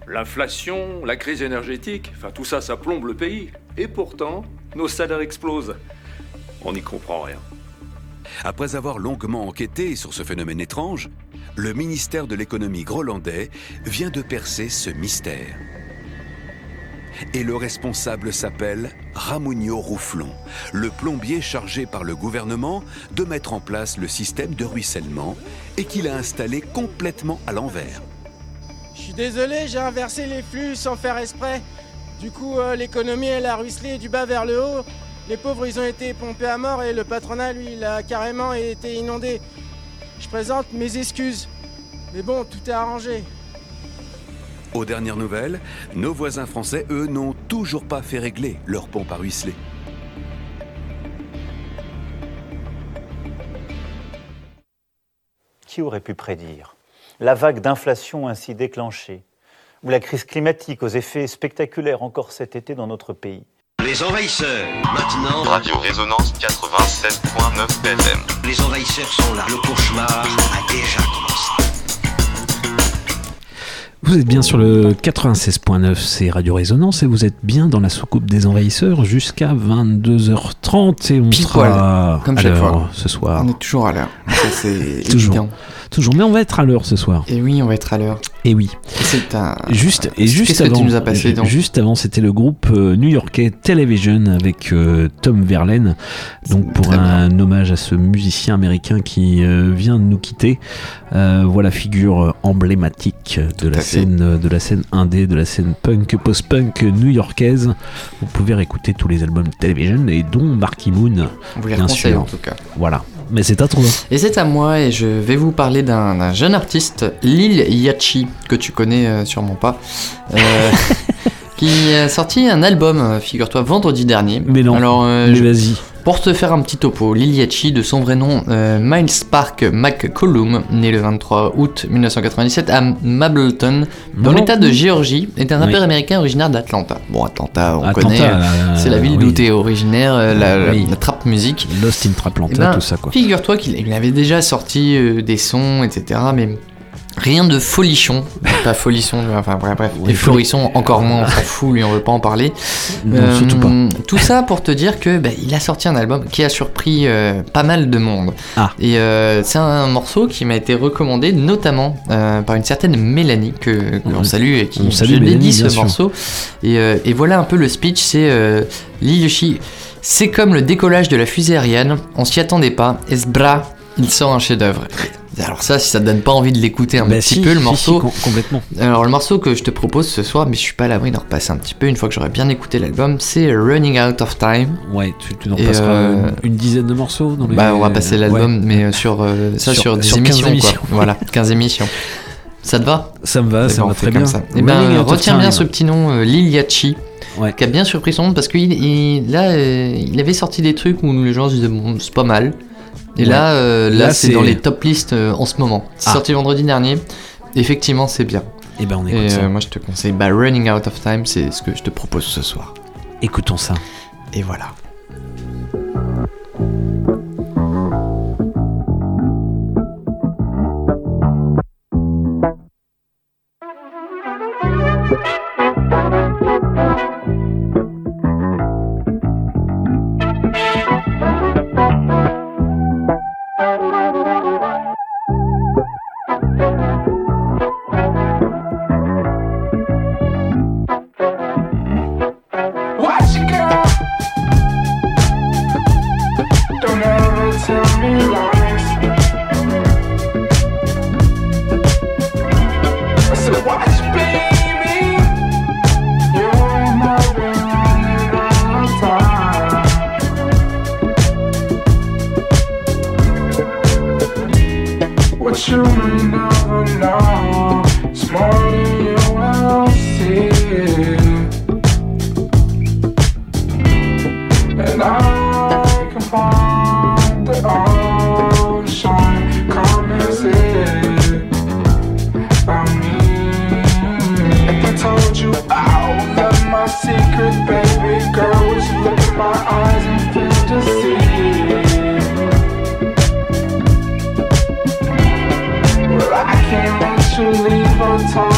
L'inflation, la crise énergétique, enfin tout ça, ça plombe le pays. Et pourtant, nos salaires explosent. On n'y comprend rien. Après avoir longuement enquêté sur ce phénomène étrange, le ministère de l'économie grolandais vient de percer ce mystère. Et le responsable s'appelle Ramunio Rouflon, le plombier chargé par le gouvernement de mettre en place le système de ruissellement et qu'il a installé complètement à l'envers. Je suis désolé, j'ai inversé les flux sans faire exprès. Du coup, euh, l'économie, elle a ruisselé du bas vers le haut. Les pauvres, ils ont été pompés à mort et le patronat, lui, il a carrément été inondé. Je présente mes excuses. Mais bon, tout est arrangé. Aux dernières nouvelles, nos voisins français, eux, n'ont toujours pas fait régler leur pompe à ruisseler. Qui aurait pu prédire la vague d'inflation ainsi déclenchée, ou la crise climatique aux effets spectaculaires encore cet été dans notre pays? Les envahisseurs, maintenant. Radio Résonance 87.9 FM. Les envahisseurs sont là. Le cauchemar a déjà commencé. Vous êtes bien sur le 96.9, c'est Radio Résonance, et vous êtes bien dans la soucoupe des envahisseurs jusqu'à 22h30, et on Pile sera poil, comme à chaque l'heure fois. ce soir. On est toujours à l'heure. C'est Toujours. évident. Toujours, mais on va être à l'heure ce soir. Et oui, on va être à l'heure. Et oui. C'est un. Juste et juste que avant, tu nous as passé, donc juste avant, c'était le groupe euh, new-yorkais Television avec euh, Tom Verlaine, donc pour un hommage à ce musicien américain qui euh, vient de nous quitter. Euh, voilà figure emblématique de la scène de la scène indé, de la scène punk post-punk new-yorkaise. Vous pouvez réécouter tous les albums Television et dont Marky Moon. On vous les bien sûr. en tout cas. Voilà. Mais c'est à toi. Et c'est à moi et je vais vous parler d'un jeune artiste, Lil Yachi, que tu connais euh, sûrement pas, euh, qui a sorti un album, euh, figure-toi, vendredi dernier. Mais non. Alors, euh, Mais je- vas-y. Pour te faire un petit topo, Lil Yachi, de son vrai nom euh, Miles Park McCollum, né le 23 août 1997 à Mableton, dans l'état de Géorgie, est un rappeur Oui. américain originaire d'Atlanta. Bon, Atlanta, on Atlanta, connaît, euh, c'est la ville oui. d'où t'es originaire, euh, la, la- Oui. la trap musique. Lost in Traplanta, Eh ben, tout ça quoi. Figure-toi qu'il il avait déjà sorti des sons, etc. Mais rien de folichon. pas folisson, enfin bref, bref. Oui, Et florisson, encore moins, on s'en fout, lui, on veut pas en parler. Non, Euh, surtout pas. Tout ça pour te dire que bah, il a sorti un album qui a surpris euh, pas mal de monde. Ah. Et euh, c'est un morceau qui m'a été recommandé notamment euh, par une certaine Mélanie que, que l'on On- salue et qui on salue Mélanie, dédie ce sûr. morceau. Et, euh, et voilà un peu le speech, c'est euh, Lil Yoshi. C'est comme le décollage de la fusée Ariane, on s'y attendait pas, et ce bras, il sort un chef-d'œuvre. Alors ça, si ça te donne pas envie de l'écouter un Bah petit si, peu, le si, morceau. si, com- complètement. Alors le morceau que je te propose ce soir, mais je suis pas à l'abri d'en repasser un petit peu une fois que j'aurai bien écouté l'album, c'est Running Out of Time. Ouais, tu, tu nous Et, repasseras euh, une, une dizaine de morceaux dans les... Bah on va passer l'album, Ouais. mais euh, sur euh, ça sur, Sur- des sur 15 émissions, émissions. quoi. voilà, 15 émissions. Ça te va? Ça me va, Eh ça me va fait très bien. ça. Et Running ben retiens bien ce petit nom euh, Lil Yachi. Ouais. Qui a bien surpris son monde parce qu'il il, là euh, il avait sorti des trucs où les gens se disaient bon c'est pas mal et Ouais. là euh, là, Là, c'est c'est- dans les top listes euh, en ce moment c'est Ah. sorti vendredi dernier effectivement c'est bien Et ben on et écoute ça. euh, moi je te conseille bah, Running Out of Time c'est ce que je te propose ce soir Écoutons ça. et voilà never know is more than you will see. And I can find the ocean Come and see If I told you all of my secrets, baby girl my eyes To leave on time.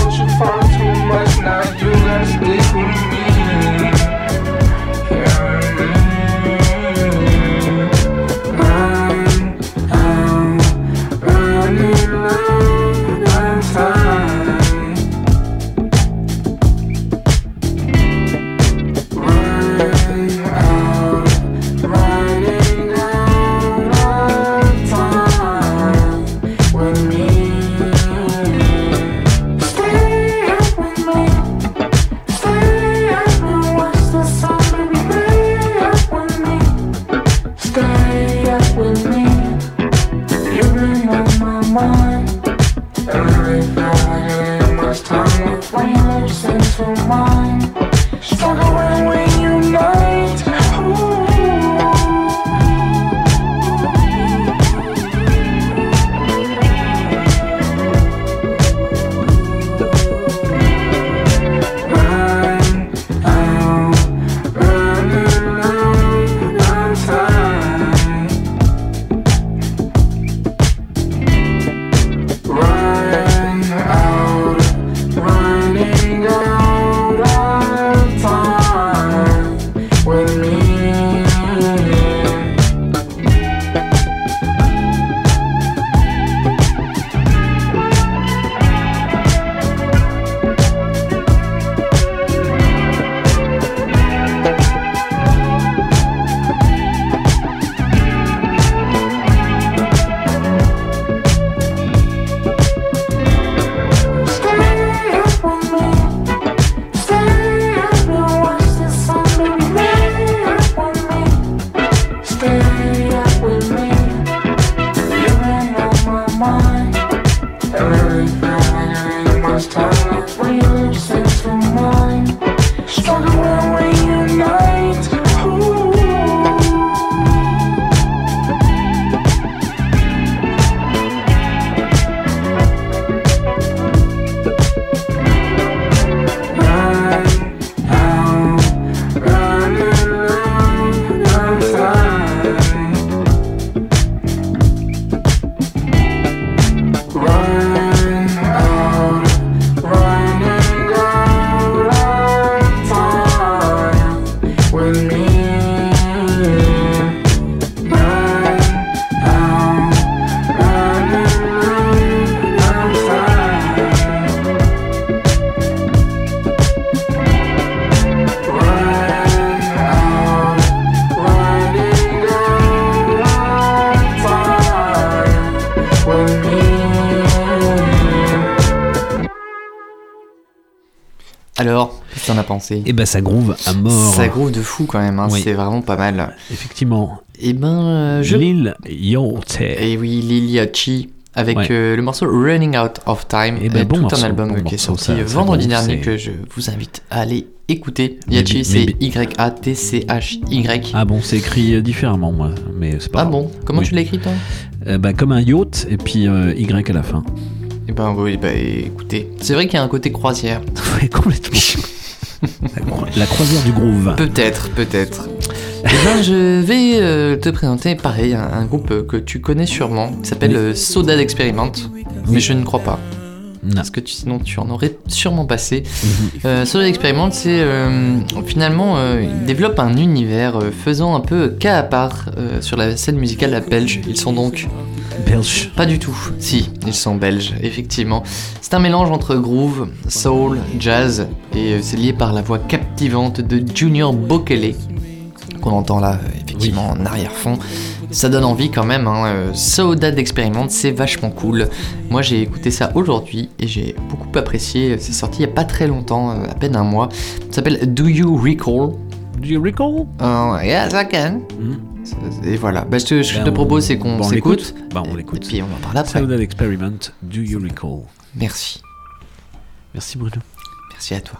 Et ben ça groove à mort. Ça groove de fou quand même, hein, Oui. c'est vraiment pas mal. Effectivement. Et ben, euh, je. Lil Yachty. Et oui, Lil Yachty avec Ouais. euh, le morceau Running Out of Time, Eh ben, euh, bon tout morceau, un album bon qui est morceau, sorti ça- euh, vendredi dernier que je vous invite à aller écouter. Bi- c'est Y-A-T-C-H-Y. Ah bon, c'est écrit différemment, moi. Mais c'est pas Ah bon? Comment Oui. tu l'as écrit toi? Euh, bah, Comme un yacht et puis Y à la fin. Eh ben oui, bah écoutez, c'est vrai qu'il y a un côté croisière. Oui, complètement. La, cro- la croisière du groove. Peut-être, peut-être. Eh ben, je vais euh, te présenter, pareil, un, un groupe que tu connais sûrement, qui s'appelle Oui. euh, Soda d'Experiment, mais je ne crois pas. Non. Parce que tu- sinon tu en aurais sûrement passé. Mhm. Euh, Soda d'Experiment, c'est euh, finalement, euh, il développe un univers euh, faisant un peu cas à part euh, sur la scène musicale belge. Ils sont donc Belge. Pas du tout. Si, ils sont belges, effectivement. C'est un mélange entre groove, soul, jazz, et c'est lié par la voix captivante de Junior Bokele, qu'on entend là, effectivement, en arrière-fond. Ça donne envie quand même, hein. euh, Soda d'expérimente, c'est vachement cool. Moi j'ai écouté ça aujourd'hui et j'ai beaucoup apprécié. C'est sorti il n'y a pas très longtemps, euh, à peine un mois. Ça s'appelle Do You Recall? Do you recall? Euh, Yes, I can. Et voilà. Bah, ce que je Ben, te propose, c'est qu'on on s'écoute. Bah, on l'écoute. Et puis on en parle après. Sound Experiment, Do You Recall Merci. Merci Bruno. Merci à toi.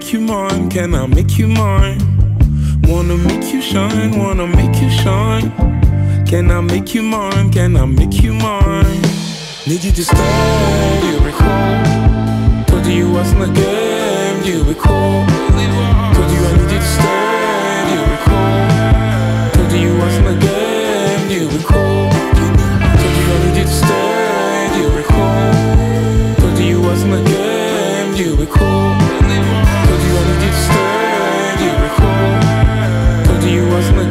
make you mine? Can I make you mine? Wanna make you shine, wanna make you shine. Can I make you mine? Can I make you mine? Need you to stay, you recall? Told you you wasn't a game, you recall? Told you I need you to stay, you recall? Told you you wasn't a game, you recall? Told you I need you to stay, you recall? Told you you wasn't a game, you recall? Told you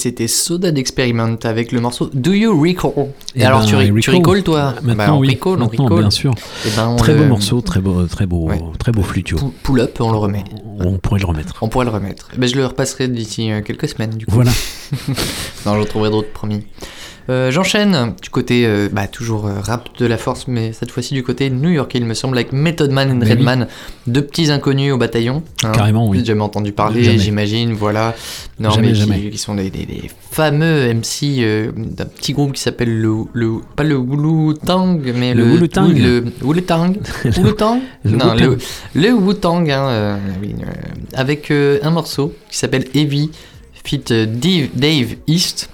c'était Soda d'Experiment avec le morceau Do You Recall? Eh Alors ben, tu, recall. rigoles toi? Maintenant, Bah, on oui. recall, on Maintenant, recall. bien sûr. Eh ben, très beau morceau, très beau, très beau, très beau flutio. Pull up, on le remet. On pourrait le remettre. On pourrait le remettre. Eh ben, je le repasserai d'ici euh, quelques semaines du coup. Voilà. non, je retrouverai d'autres promis. Euh, J'enchaîne du côté, euh, bah, toujours euh, rap de la force, mais cette fois-ci du côté new-yorkais, il me semble, avec Method Man et Mais oui. Redman, deux petits inconnus au bataillon. hein. Carrément, oui. Jamais entendu parler, j'imagine, voilà. Non, Jamais, mais qui- jamais. Qui, sont des, des- des fameux MC d'un petit groupe qui s'appelle le, le. Pas le Wu Tang, mais Le le. Wu-Tang. oui, Le Wu Tang. Tang? Non, le, le Wu Tang, hein, oui, avec un morceau qui s'appelle Heavy, fit Dave, Dave East.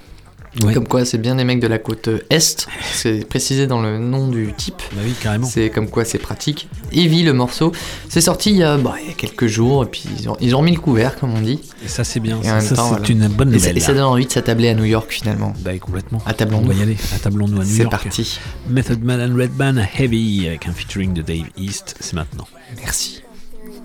Comme quoi, c'est bien des mecs de la côte euh, Est. C'est précisé dans le nom du type. Bah oui, carrément. C'est comme quoi c'est pratique. Heavy, le morceau. C'est sorti il y, a, bah, il y a quelques jours, et puis ils ont, ils ont mis le couvert, comme on dit. Et ça, c'est bien. Et Ça, c'est voilà. une bonne Et ça- nouvelle. Et ça donne envie de s'attabler à New York, finalement. Bah, complètement. Attablons-nous. On va y aller. Attablons-nous à New C'est York. parti. Method Man and Redman Heavy avec un featuring de Dave East. C'est maintenant. Merci.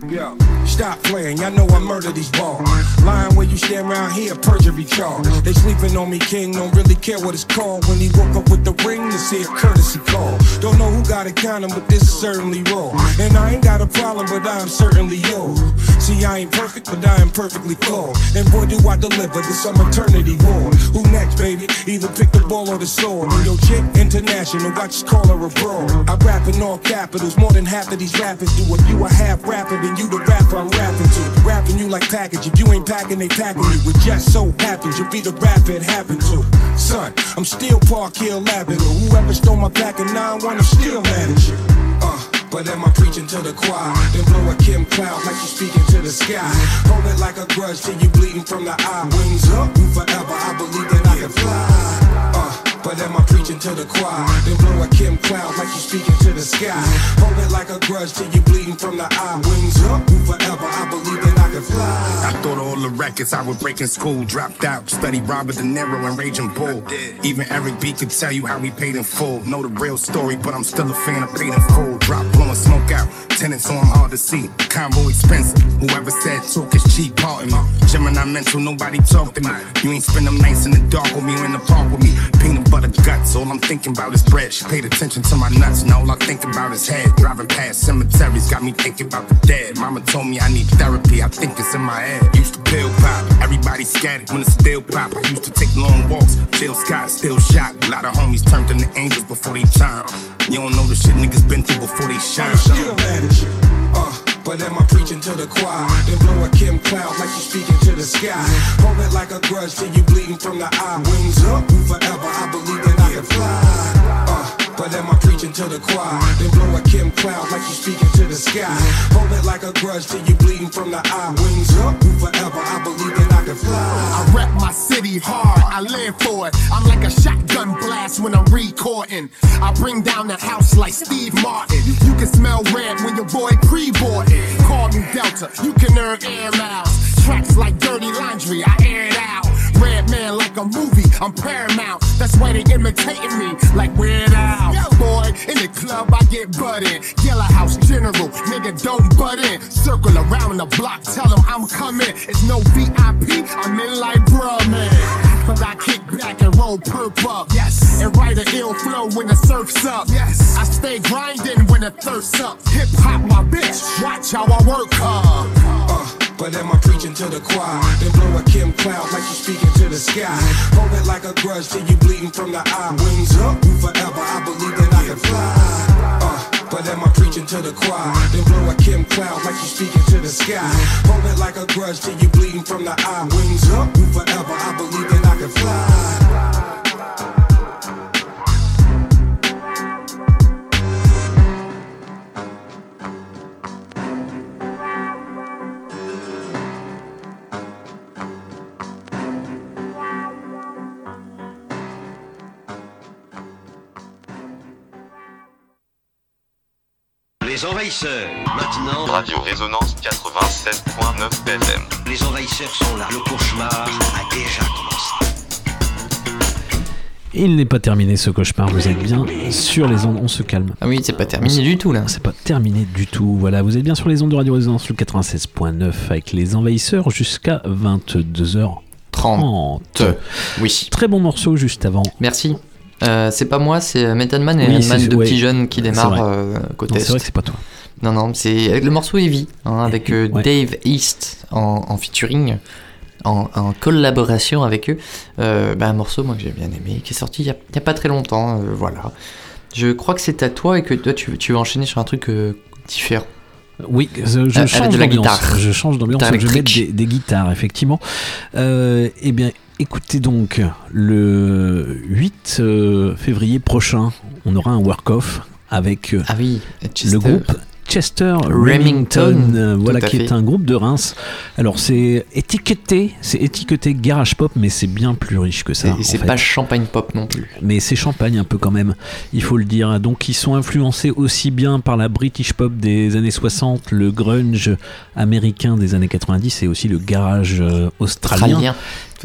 Stop playing. I know I murder these balls. Lying where you stand around here, perjury charge. They sleeping on me, king. Don't really care what it's called. When he woke up with the ring, see a courtesy call. Don't know who got it counting, but this is certainly raw. And I ain't got a problem, but I'm certainly yours. See, I ain't perfect, but I am perfectly flawed. And boy, do I deliver this some eternity war. Who next, baby? Either pick the ball or the sword. And your chick, international, I just call her abroad. I rap in all capitals, more than half of these rappers do. If you a half rapper, then you the rapper I'm rapping to. Rapping you like package. If you ain't packing, they packing you. It just so happens you'll be the rapper it happened to. Son, I'm still Park Hill Avenue. Whoever stole my pack of 9-1, I'm still mad at you. Uh, but am I preaching to the choir? Then blow a Kim cloud like you speaking to the sky. Hold it like a grudge till you bleeding from the eye. Wings up, you forever. I believe that I can fly. Uh, but am I preaching to the choir? Then blow a Kim cloud like you speaking to the sky. Hold it like a grudge till you bleeding from the eye. Wings up, you forever. I believe that I can fly. I thought all the records I would break in school dropped out. Studied Robert De Niro and Raging Bull. Even Eric B could tell you how he paid in full. Know the real story, but I'm still a fan of paid in full. Drop blowing smoke out. Tenants on hard to see. Combo expensive. Whoever said talk is cheap, pardon me. Gemini mental, nobody talk to me. You ain't spend them nights in the dark with me or in the park with me. Peanut butter guts, all I'm thinking about is bread. She paid attention to my nuts, and all I think about is head. Driving past cemeteries got me thinking about the dead. Mama told me I need therapy, I think it's in my head. Used to pill pop, everybody scattered when it's still pop. I used to take long walks, Jill Scott still shot. A lot of homies turned into angels before they time. You don't know the shit niggas been through before they shine. But am I preaching to the choir? Then blow a Kim cloud like you speaking to the sky. Hold it like a grudge till you bleeding from the eye. Wings up, you forever. I believe that I can fly. But am preaching to the choir? Then blow a Kim cloud like you speaking to the sky. Hold it like a grudge till you bleeding from the eye. Wings up, forever. I believe that I can fly. I rap my city hard, I live for it. I'm like a shotgun blast when I'm recording. I bring down the house like Steve Martin. You can smell red when your boy pre-boarding. Call me Delta, you can earn air miles. Tracks like dirty laundry, I air it out. Red man like a movie, I'm paramount. That's why they imitating me like Weird Al. Boy, in the club I get butted. Yellow House General, nigga don't butt in. Circle around the block, tell them I'm coming. It's no VIP, I'm in like bruh man. But I kick back and roll perp up. Yes. And write an ill flow when the surf's up. Yes. I stay grinding when the thirst's up. Hip hop my bitch, watch how I work her. Uh, but am I preaching to the choir? Then blow a Kim cloud like you speaking to the sky. Hold it like a grudge till you bleeding from the eye. Wings up, you forever. I believe that I can fly. Uh, but am I preaching to the choir? Then blow a Kim cloud like you speaking to the sky. Hold it like a grudge till you bleeding from the eye. Wings up, you forever. I believe that I can fly. Les envahisseurs, maintenant. Radio Résonance 87.9 FM. Les envahisseurs sont là. Le cauchemar a déjà commencé. Il n'est pas terminé ce cauchemar, vous êtes bien sur les ondes, on se calme. Ah oui, c'est pas terminé du tout là. C'est pas terminé du tout. Voilà, vous êtes bien sur les ondes de Radio Résonance le 96.9 avec les envahisseurs jusqu'à 22h30. 30. Oui. Très bon morceau juste avant. Merci. Euh, c'est pas moi, c'est Method Man et Oui, Man de ouais. petits jeunes qui démarrent euh, côté Non, c'est Est. vrai que c'est pas toi. Non, non, c'est le morceau Heavy, hein, avec euh, Ouais. Dave East en, en featuring, en, en collaboration avec eux. Euh, bah, un morceau, moi, que j'ai bien aimé, qui est sorti il y a, pas très longtemps, euh, voilà. Je crois que c'est à toi et que toi, tu, tu veux enchaîner sur un truc euh, différent. Oui, je, je Euh, change de la d'ambiance. guitare. Je change d'ambiance. Je des, des guitares, effectivement. Euh, eh bien, écoutez donc, le 8 euh, février prochain, on aura un work-off avec euh, Ah oui, le groupe Chester Remington, Remington, voilà qui est un groupe de Reims. Alors c'est étiqueté, c'est étiqueté garage pop, mais c'est bien plus riche que ça. Et c'est pas champagne pop non plus. Mais c'est champagne un peu quand même, il faut le dire. Donc ils sont influencés aussi bien par la British pop des années 60, le grunge américain des années 90 et aussi le garage euh, australien.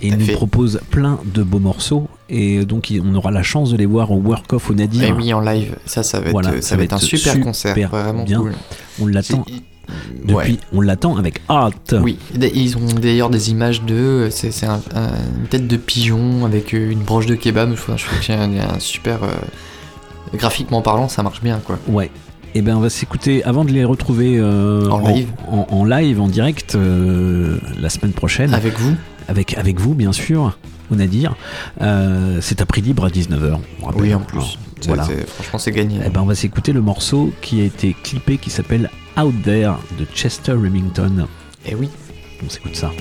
Et à ils nous fait. proposent plein de beaux morceaux. Et donc il- on aura la chance de les voir au Work Off au Nadir. Et oui, en live, ça, ça va être, Voilà, ça va être un super concert, vraiment bien. cool. On l'attend Depuis, on l'attend avec hâte. Oui, ils ont d'ailleurs des images de. C'est c'est un- un- une tête de pigeon avec euh, une branche de kebab. Je trouve qu'il y a un, il un super. euh, graphiquement parlant, ça marche bien quoi. Ouais. Et ben on va s'écouter avant de les retrouver euh, En live. en, en live, en direct euh, la semaine prochaine. Avec vous Avec avec vous bien sûr. On a dire. Euh, c'est à prix libre à 19h. Oui, en plus. Voilà. franchement, c'est gagné. Eh ben, on va s'écouter le morceau qui a été clippé qui s'appelle Out There de Chester Remington. Et oui. On s'écoute ça.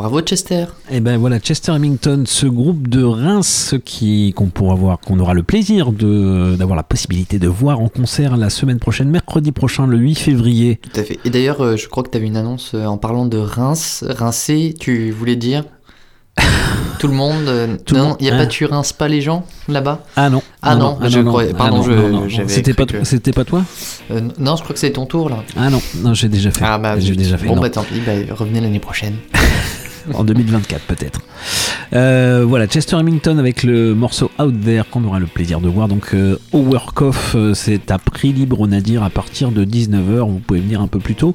Bravo Chester. Et ben voilà, Chester Remington, ce groupe de Reims qui qu'on pourra voir, qu'on aura le plaisir de d'avoir la possibilité de voir en concert la semaine prochaine, mercredi prochain, le 8 février. Tout à fait. Et d'ailleurs, euh, je crois que tu avais une annonce euh, en parlant de Reims. Rincé, tu voulais dire Tout le monde. euh, Tout non, il n'y a hein. pas tu rinces pas les gens là-bas? Ah non. Ah non, ah je croyais. Pardon, non, je- non, non, non. j'avais C'était pas, que- c'était pas toi? Euh, non, je crois que c'est ton tour là. Ah non, non, j'ai déjà fait. Ah bah, j'ai déjà fait. Bon non. bah tant pis, bah, revenez l'année prochaine. en 2024 peut-être. Euh, voilà, Chester Remington avec le morceau Out There qu'on aura le plaisir de voir. Donc euh, au Work Off, euh, c'est à prix libre, on a dire, à partir de 19h. Vous pouvez venir un peu plus tôt.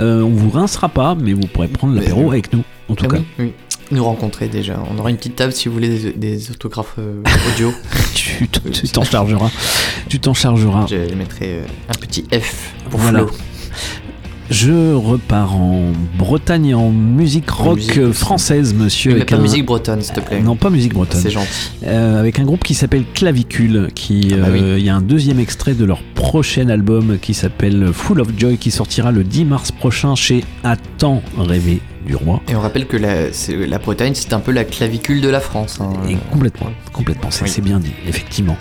On vous rincera pas, mais vous pourrez prendre l'apéro avec nous, en tout Ah cas. oui, oui. Nous rencontrer déjà. On aura une petite table si vous voulez des, des autographes audio. tu t'en chargeras. Tu t'en chargeras. Je mettrai un petit F pour Voilà. Flo. Je repars en Bretagne et en musique rock musique euh, française, monsieur. Mais pas un- musique bretonne, s'il te plaît. Non, pas musique bretonne. C'est gentil. Euh, avec un groupe qui s'appelle Clavicule, qui Ah bah oui. euh, il y a un deuxième extrait de leur prochain album qui s'appelle Full of Joy, qui sortira le 10 mars prochain chez Attends rêver du roi. Et on rappelle que la, la Bretagne, c'est un peu la clavicule de la France. hein. Et complètement, complètement, c'est Oui. c'est bien dit, effectivement.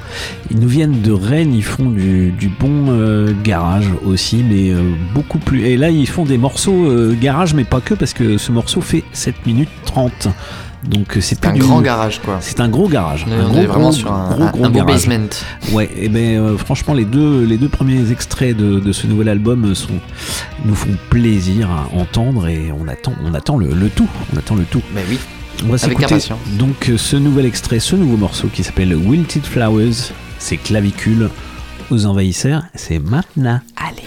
Ils nous viennent de Rennes, ils font du, du bon euh, garage aussi, mais euh, beaucoup plus. Et là, ils font des morceaux euh, garage, mais pas que, parce que ce morceau fait 7 minutes 30. Donc euh, c'est plus un du- grand garage, quoi. C'est un gros garage. On est- un on gros, est vraiment gros, sur un- gros, un- gros un beau garage. basement. Ouais, et ben euh, franchement les deux les deux premiers extraits de, de ce nouvel album sont nous font plaisir à entendre et on attend on attend le, le tout, on attend le tout. Mais oui. On va Avec impatience. donc euh, ce nouvel extrait, ce nouveau morceau qui s'appelle Wilted Flowers, c'est clavicule aux envahisseurs, c'est maintenant. Allez.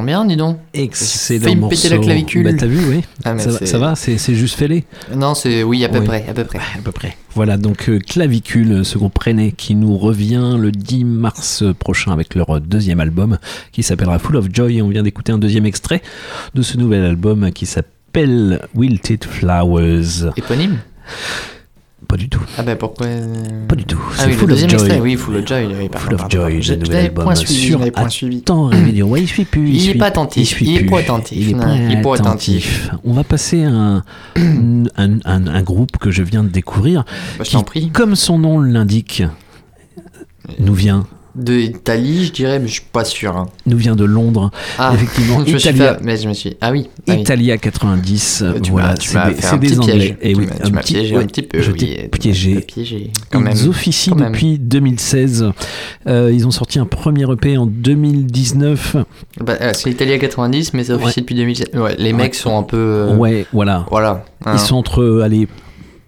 Vachement bien, dis donc. Excellent Failli me péter la clavicule. Bah, t'as vu, oui. Ah, ça, va- c'est- ça va, c'est c'est juste fêlé. Non, c'est oui, à peu Oui. près, à peu près. À peu près. Voilà, donc euh, Clavicule, ce groupe rennais qui nous revient le 10 mars prochain avec leur deuxième album qui s'appellera Full of Joy. Et on vient d'écouter un deuxième extrait de ce nouvel album qui s'appelle Wilted Flowers. Éponyme? Pas du tout. Ah ben pourquoi Pas du tout. Ah C'est oui, Full le of deuxième Joy. extrait, oui, Full of Joy. Oui, pardon, Full of Joy, le nouvel album point suivi, sur point suivi. Attends, Réveillon. Ouais, il suit plus. Il est suit- pas attentif, suit il est plus. pas attentif, Il est pas il est pas attentif. On va passer à un, un, un- un groupe que je viens de découvrir. Bah, je qui, t'en prie. Comme son nom l'indique, nous vient De Italie, je dirais, mais je suis pas sûr. hein. nous vient de Londres. Ah, Effectivement, je me suis Italia, fait- mais je me suis. Ah oui. ah oui. Italia 90. Euh, tu voilà, c'est des, un des petit Anglais. piège. Et Tu oui, tu m'as piégé ouais, un petit peu, Je oui, piégé. piégé, quand Ils même, officient quand même. depuis 2016. Euh, ils ont sorti un premier EP en 2019. Bah, euh, c'est Italie à 90, mais ça officie Ouais. depuis 2007. Ouais, les mecs sont un peu. euh, Ouais, voilà. Voilà. hein. Ils sont entre allez,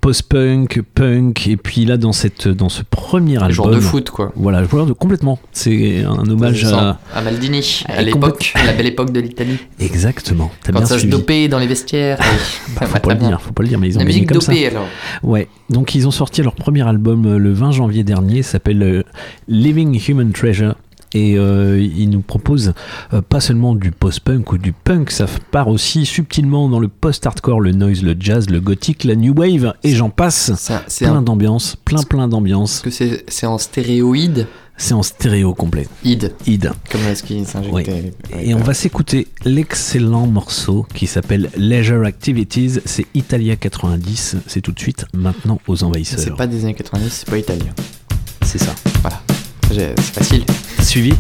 post-punk, punk, et puis là dans cette dans ce premier album. joueurs de foot, quoi. Voilà, joueur de complètement. C'est un hommage à. à Maldini, à l'époque, à la belle époque de l'Italie. Exactement. T'as Quand bien ça se suivi. dopait dans les vestiaires. Oui. Bah, faut pas très le bien. dire, faut pas le dire, mais ils ont La musique comme ça. dopée, alors. Ouais. Donc ils ont sorti leur premier album euh, le 20 janvier dernier, s'appelle euh, Living Human Treasure. Et euh, ils nous proposent euh, pas seulement du post-punk ou du punk, ça part aussi subtilement dans le post-hardcore, le noise, le jazz, le gothique, la new wave, et j'en passe. plein un- d'ambiance, plein plein d'ambiance. que c'est en stéréoïde C'est en stéréo complet. Id. Id. Comme ce qui s'injectait. Et on va s'écouter l'excellent morceau qui s'appelle Leisure Activities. C'est Italia 90. C'est tout de suite maintenant aux envahisseurs. C'est pas des années 90, c'est pas italien. C'est ça. Voilà. C'est facile. Suivi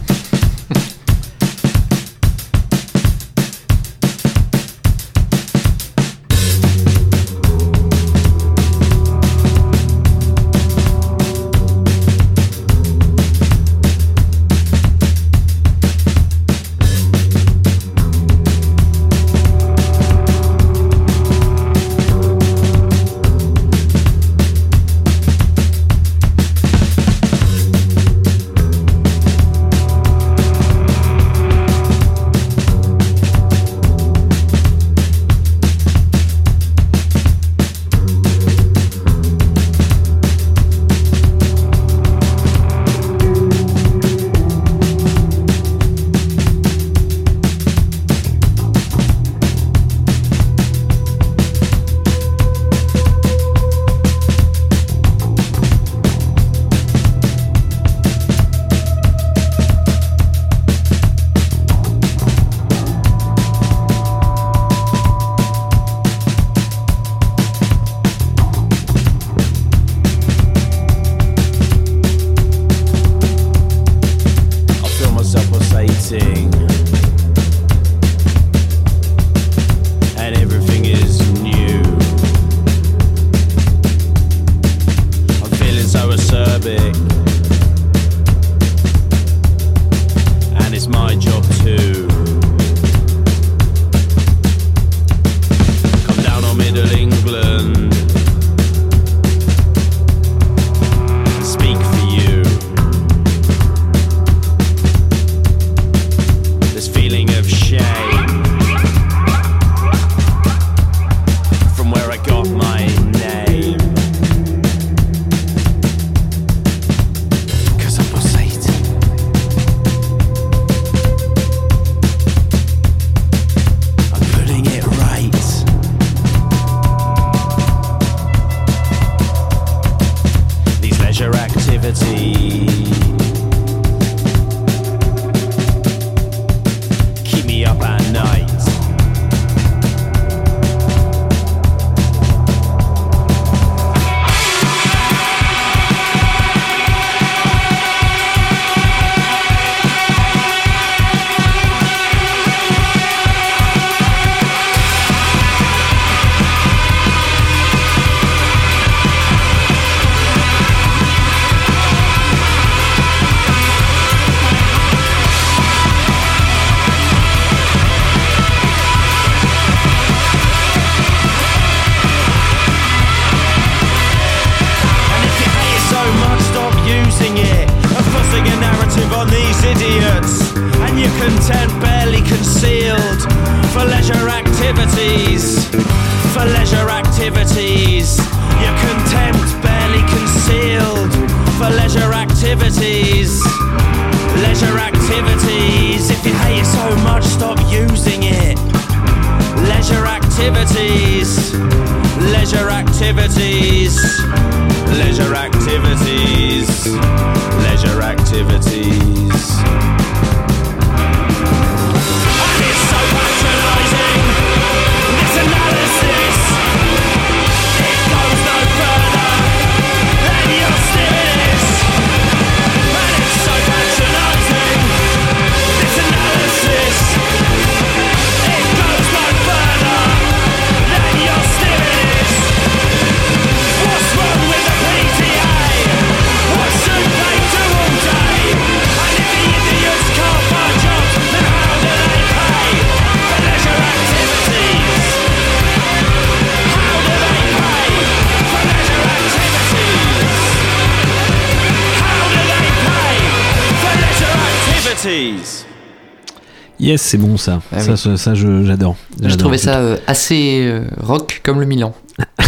Yes, c'est bon ça. Ah ça, oui. ça, ça, j'adore. Je trouvais ça euh, assez euh, rock comme le Milan.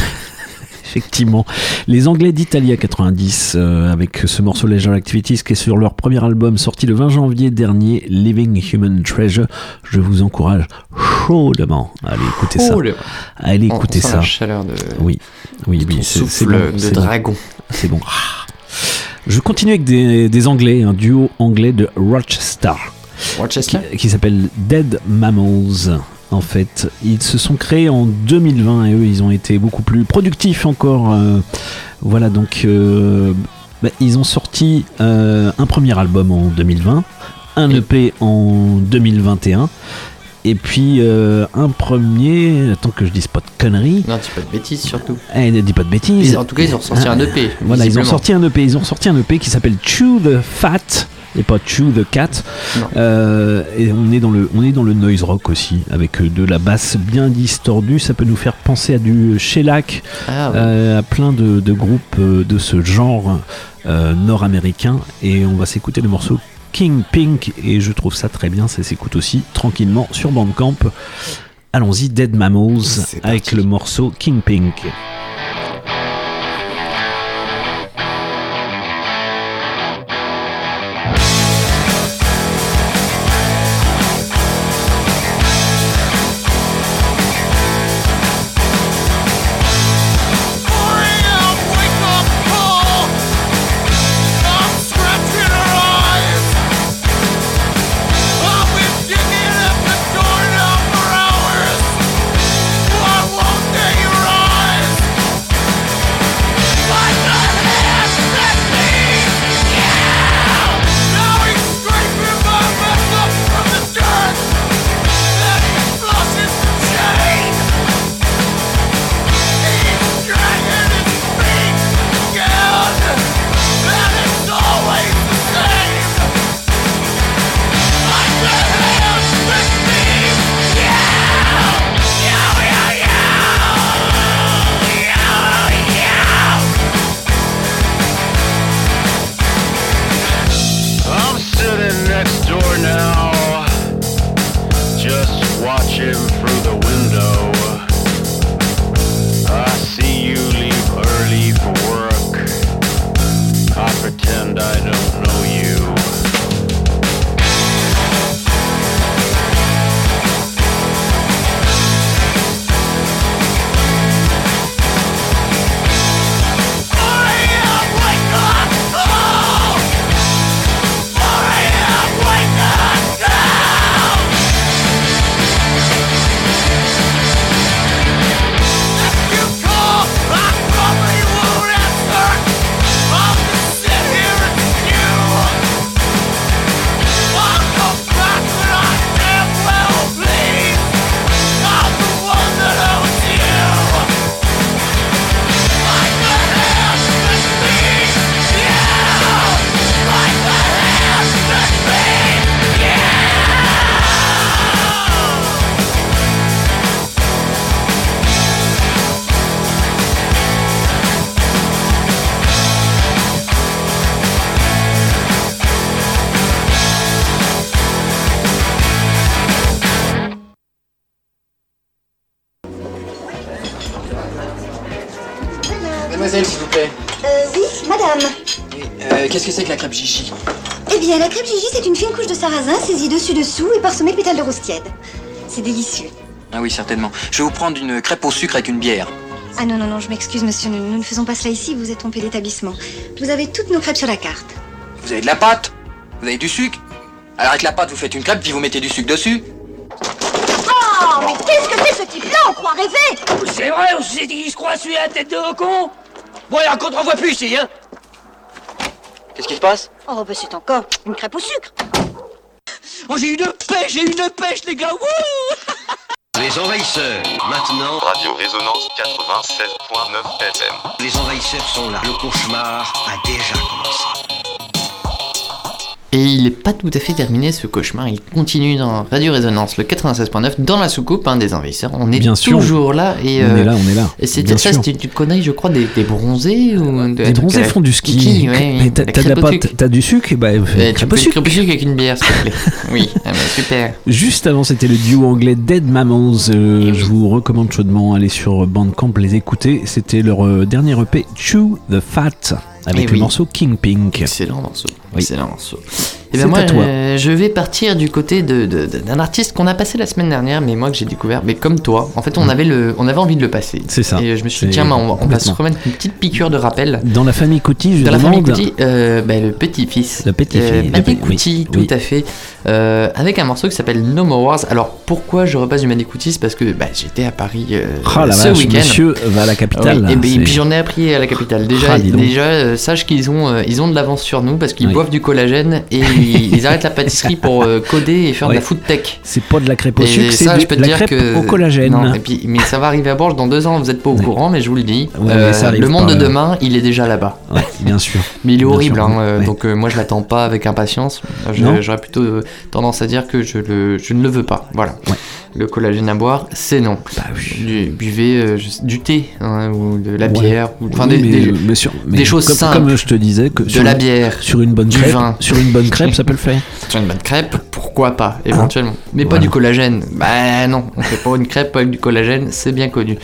Effectivement. Les Anglais d'Italia 90, euh, avec ce morceau Leisure Activities qui est sur leur premier album sorti le 20 janvier dernier, Living Human Treasure. Je vous encourage chaudement à aller écouter ça. À aller On- on écouter sent ça. la chaleur de- Oui, oui, de oui. c'est- bon, de dragon. C'est bon. Je continue avec des, des Anglais, un duo anglais de Rochester. Rochester Qui, qui s'appelle Dead Mammals. En fait, ils se sont créés en 2020 et eux, ils ont été beaucoup plus productifs encore. euh, voilà, donc euh, bah, ils ont sorti euh, un premier album en 2020, un EP en 2021. Et puis un premier, attends que je dise pas de conneries. Non, dis pas de bêtises surtout. Eh, ne dis pas de bêtises. Ils- en tout cas, ils ont ressorti un EP, Voilà, ils ont sorti un EP. Ils ont sorti un EP qui s'appelle Chew the Fat et pas Chew the Cat. Euh, et on est dans le, on est dans le noise rock aussi, avec euh, de la basse bien distordue. Ça peut nous faire penser à du shellac, Ah ouais. euh, à plein de, de groupes de ce genre euh, nord-américain. Et on va s'écouter le morceau King Pink et je trouve ça très bien. Ça s'écoute aussi tranquillement sur Bandcamp. Allons-y, Dead Mammals avec le morceau King Pink. Une fine couche de sarrasin saisie dessus-dessous et parsemée de pétales de rose tiède. C'est délicieux. Ah oui, certainement. Je vais vous prendre une crêpe au sucre avec une bière. Ah non, non, non, je m'excuse, monsieur, nous, nous ne faisons pas cela ici, vous êtes trompé d'établissement. Vous avez toutes nos crêpes sur la carte. Vous avez de la pâte Vous avez du sucre Alors avec la pâte, vous faites une crêpe, puis vous mettez du sucre dessus. Oh, mais qu'est-ce que c'est ce type-là? On croit rêver C'est vrai, on s'est dit qu'il se croit celui à la tête de con Bon, alors qu'on te revoit plus ici, hein Qu'est-ce qui se passe Oh, bah c'est encore une crêpe au sucre. Oh, j'ai une pêche, j'ai une pêche, les gars Wouh Les envahisseurs, maintenant. Radio Résonance 96.9 FM. Les envahisseurs sont là. Le cauchemar a déjà commencé. Et il n'est pas tout à fait terminé ce cauchemar, il continue dans Radio Résonance, le 96.9, dans la soucoupe hein, des envahisseurs. On est Bien sûr. toujours là. Et, On euh, est là, on est là. Et c'était ça, c'était une connerie, je crois, des, des bronzés ou de- Les bronzés font du ski. Ski, ouais, Mais t'as du sucre, bah, fais tu peux sucre. sucre avec une bière, s'il te plaît. Oui, ah, bah, super. Juste avant, c'était le duo anglais Dead Mammals. Euh, je vous recommande chaudement aller sur Bandcamp les écouter. C'était leur euh, dernier EP Chew the Fat avec le oui. morceau King Pink. Excellent morceau. Oui. Excellent morceau. Et C'est ben moi, à toi. euh, je vais partir du côté de- de- de- d'un artiste qu'on a passé la semaine dernière, mais moi que j'ai découvert, mais comme toi. En fait, on avait le, on avait envie de le passer. Mm. C'est ça. Et je me suis dit tiens, bah, on va, on va se remettre une petite piqûre de rappel. Dans la famille Couty, je Dans la famille Couty, euh, bah, le petit-fils. Le petit-fils, Euh, Madé Couty, oui, tout à fait. Euh, avec un morceau qui s'appelle No More Wars. Alors pourquoi je repasse du Madé Couty C'est parce que bah, j'étais à Paris euh, la ce week-end. monsieur va à la capitale. Oui, et, ben, puis j'en ai appris à la capitale. Déjà, Ah, déjà euh, sache qu'ils ont, ils ont de l'avance sur nous parce qu'ils Oui. boivent du collagène et ils, ils arrêtent la pâtisserie pour euh, coder et faire de la food tech. C'est pas de la crêpe au sucre, c'est de te la crêpe que au collagène. Non, et puis, mais ça va arriver à Bourges dans deux ans. Vous n'êtes pas au courant, mais je vous le dis. Ouais, Euh, ça le monde de euh. demain, il est déjà là-bas. Bien sûr. Mais il est Bien horrible, sûr, hein, donc euh, moi je l'attends pas avec impatience. J'aurais plutôt tendance à dire que je, le, je ne le veux pas. Voilà. Le collagène à boire, c'est non. Du, buvez euh, du thé hein, ou de la Ouais. bière, ou, enfin Oui, des, mais- des- mais sur- mais des choses comme, simples. Comme je te disais, que de sur la bière, sur une bonne du crêpe, vin. sur une bonne crêpe, ça peut le faire. Sur une bonne crêpe, pourquoi pas, éventuellement. Mais pas du collagène. Bah non, on fait pas une crêpe avec du collagène, c'est bien connu.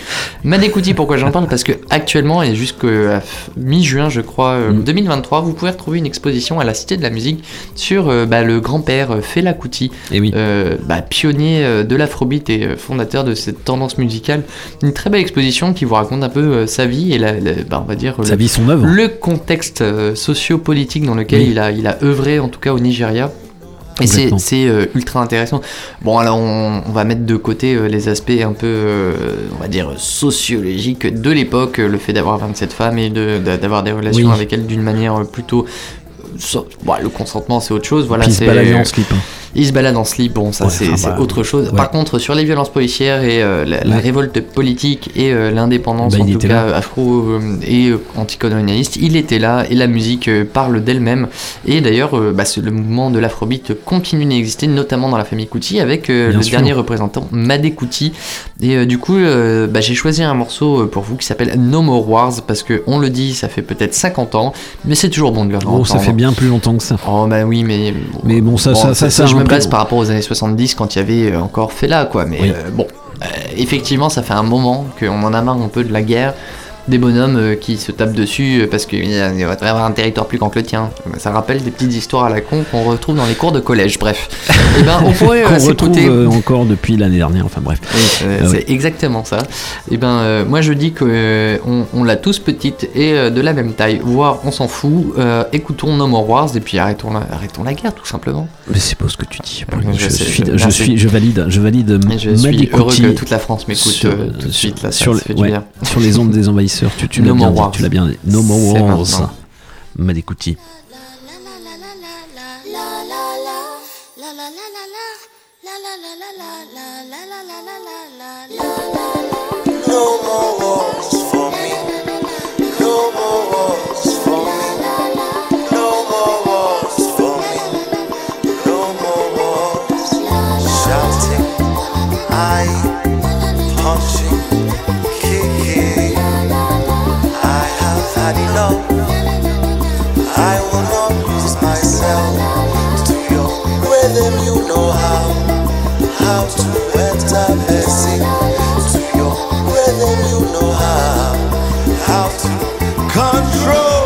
Madécouti, pourquoi j'en parle Parce que actuellement et jusqu'à mi-juin, je crois, euh, Mm. 2023, vous pouvez retrouver une exposition à la Cité de la Musique sur euh, bah, le grand-père euh, Fela Kuti, Eh euh, bah, pionnier de l'afrobeat et fondateur de cette tendance musicale. Une très belle exposition qui vous raconte un peu euh, sa vie et la, la- bah, on va dire Sa le- vie, son œuvre. le contexte euh, socio-politique dans lequel Oui. il, a, il a œuvré, en tout cas au Nigeria. Et c'est euh, ultra intéressant. Bon, alors on, on va mettre de côté euh, les aspects un peu, euh, on va dire, sociologiques de l'époque, le fait d'avoir 27 femmes et de- d'avoir des relations Oui. avec elles d'une manière plutôt. so- bon, le consentement, c'est autre chose. Voilà, c'est- baladait en slip. hein. Il se balade en slip, bon, ça Ouais, c'est enfin, bah, autre chose. ouais. Par contre, sur les violences policières et euh, la, la Ouais. révolte politique et euh, l'indépendance, Bah, en tout cas là. afro euh, et euh, anticolonialiste, il était là et la musique parle d'elle-même. Et d'ailleurs, bah, le mouvement de l'afrobeat continue d'exister, notamment dans la famille Kuti, avec le sûr. dernier représentant, Madé Kuti. Et du coup, bah, j'ai choisi un morceau pour vous qui s'appelle No More Wars, parce que on le dit, ça fait peut-être 50 ans, mais c'est toujours bon de le Oh, ça fait bien plus longtemps que ça. Oh bah oui, mais Mais bon, ça, ça, ça, ça, je peu- base par rapport aux années 70 quand il y avait euh, encore là quoi. Mais Oui. euh, bon, euh, effectivement, ça fait un moment qu'on en a marre un peu de la guerre. Des bonhommes euh, qui se tapent dessus euh, parce qu'il y va avoir un territoire plus grand que le tien. Ça rappelle des petites histoires à la con qu'on retrouve dans les cours de collège. Bref, et ben on pourrait Qu'on euh, retrouve s'écouter. euh, encore depuis l'année dernière. Enfin bref. Oui, euh, Ah c'est oui. exactement ça. Et ben, euh, moi je dis euh, on, on l'a tous petite et euh, de la même taille, voire on s'en fout. Écoutons No More Wars et puis arrêtons la, arrêtons la guerre tout simplement. Mais c'est pas ce que tu dis. je suis, je- suis, valide, je valide. Et je suis heureux que toute la France m'écoute tout de suite là, sur, ça le- fait du ouais, bien. sur les ondes des envahisseurs. Tu, tu No l'as bien More dit. Wars. Tu l'as bien dit. No More C'est Wars. Couty. No more wars for me. No more wars for me. No more wars for me. No more wars. Shouting, I punching, had enough. I will not lose myself to your rhythm. You know how, how to enter blessing. To your rhythm, you know how, how to control.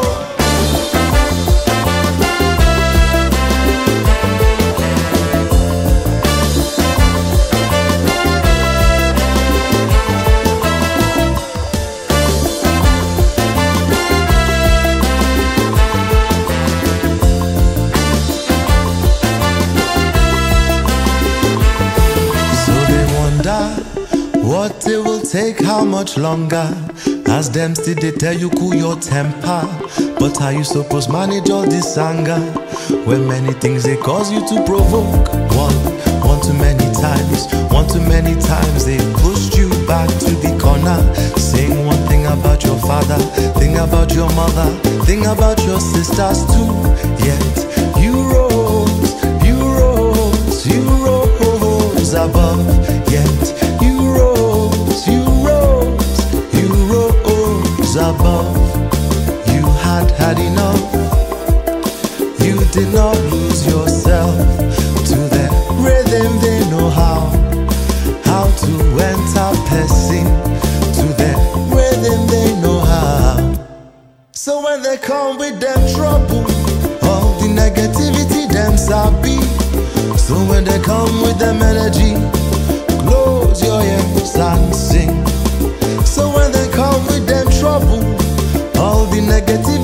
Take how much longer? As them still they tell you cool your temper. But how you supposed manage all this anger? When many things they cause you to provoke. One, one too many times, one too many times they pushed you back to the corner. Saying one thing about your father, thing about your mother, thing about your sisters too. Yet you rose, you rose, you rose above. Yet had enough. You did not lose yourself to the rhythm they know how. How to enter person to the rhythm they know how. So when they come with them trouble, all the negativity them sabi. So when they come with them energy, close your ears and sing. So when they come with them trouble, all the negativity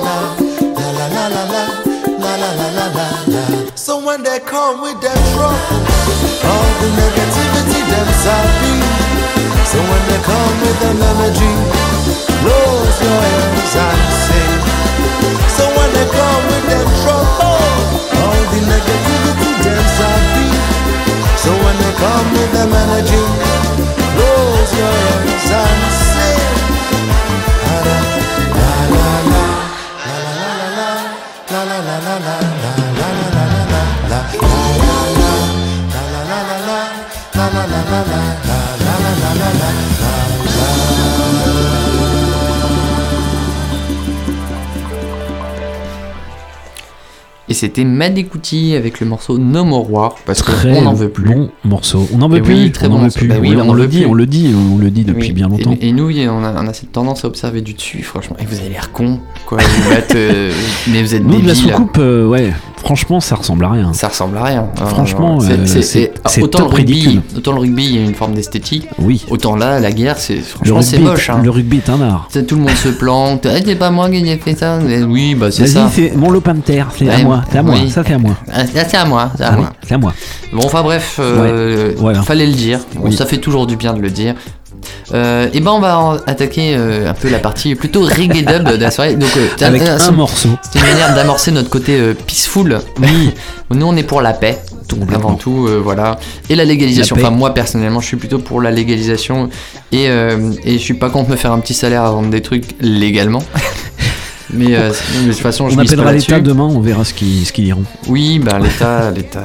when they come with them trouble, all the negativity them sabi. So when they come with them energy, close your ears and sing. So when they come with them trouble, oh. all the negativity them sabi. C'était Madécouti avec le morceau No More War parce qu'on n'en veut plus. bon morceau. On n'en veut oui, on bon en veut plus. Bah oui, on le dit, on le dit, on le dit depuis Oui. bien longtemps. Et, et nous, on a, on a cette tendance à observer du dessus, franchement. Et vous avez l'air con, quoi. Vous battre, euh, mais vous êtes Nous de la débiles. soucoupe, euh, ouais, franchement, ça ressemble à rien. Ça ressemble à rien. Franchement, C'est- euh, autant le rugby, ridicule. autant le rugby, il y a une forme d'esthétique. Oui. Autant là, la guerre, c'est franchement c'est moche. hein. le rugby est un art. Tout le monde se plante. Ah, c'est pas moi qui ai fait ça. Mais oui, bah c'est Vas-y, ça. c'est mon lopin de terre, c'est à moi, c'est à moi, oui. ça c'est à moi. Ah, c'est à moi, c'est à Ah moi. c'est à moi. Bon, enfin bref, euh, fallait le dire. Bon, Oui. Ça fait toujours du bien de le dire. Euh, et ben on va attaquer euh, un peu la partie plutôt reggae dub de la soirée. Donc, euh, Avec un morceau. C'est une manière d'amorcer notre côté peaceful. Oui. Nous on est pour la paix. Avant tout, voilà. Et la légalisation. La enfin, moi personnellement, je suis plutôt pour la légalisation. Et, et je suis pas contre me faire un petit salaire à vendre des trucs légalement. mais, euh, mais de toute façon, je On appellera l'État demain, on verra ce qu'ils ce diront. Oui, bah l'État, l'État,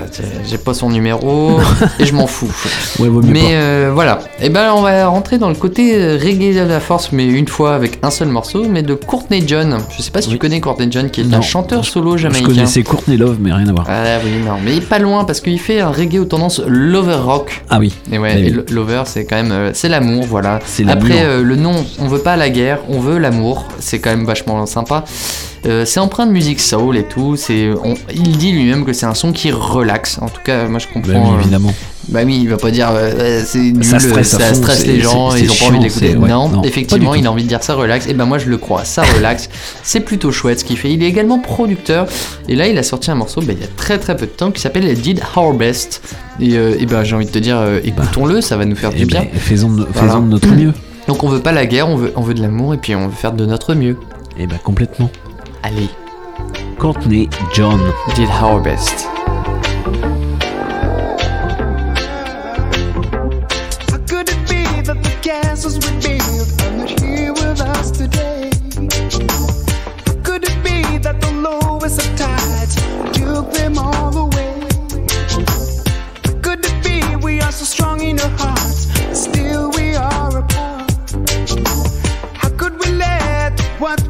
j'ai- pas son numéro et je m'en fous. Ouais, vaut mieux mais pas. euh, voilà, et ben on va rentrer dans le côté euh, reggae de la force, mais une fois avec un seul morceau, mais de Courtney John. Je sais pas si tu connais Courtney John, qui est un chanteur solo Je jamaïcain. connaissais Courtney Love, mais rien à voir. Ah oui, non, mais pas loin parce qu'il fait un reggae aux tendances lover rock. Ah oui. Et ouais, Eh et lover c'est quand même c'est l'amour, voilà. Après euh, le nom, on veut pas la guerre, on veut l'amour. C'est quand même vachement sympa. Euh, c'est empreint de musique soul et tout. C'est, il dit lui-même que c'est un son qui relaxe. En tout cas, moi je comprends. Bah oui, euh, évidemment. bah oui, il va pas dire euh, euh, c'est nul, Ça stresse ça fond, stresse c'est- les gens, ils ont pas envie d'écouter. ouais, non, effectivement, il a envie de dire ça relaxe. Et ben moi je le crois, ça relaxe. c'est plutôt chouette ce qu'il fait. Il est également producteur. Et là, il a sorti un morceau bah, il y a très très peu de temps qui s'appelle Did Our Best. Et, et ben j'ai envie de te dire, euh, écoutons-le, ça va nous faire Eh du ben, bien. faisons de, Voilà. faisons de notre mieux. Donc on veut pas la guerre, on veut, on veut de l'amour et puis on veut faire de notre mieux. Eh Et bah complètement. Allez. Courtney John. Did Our Best. How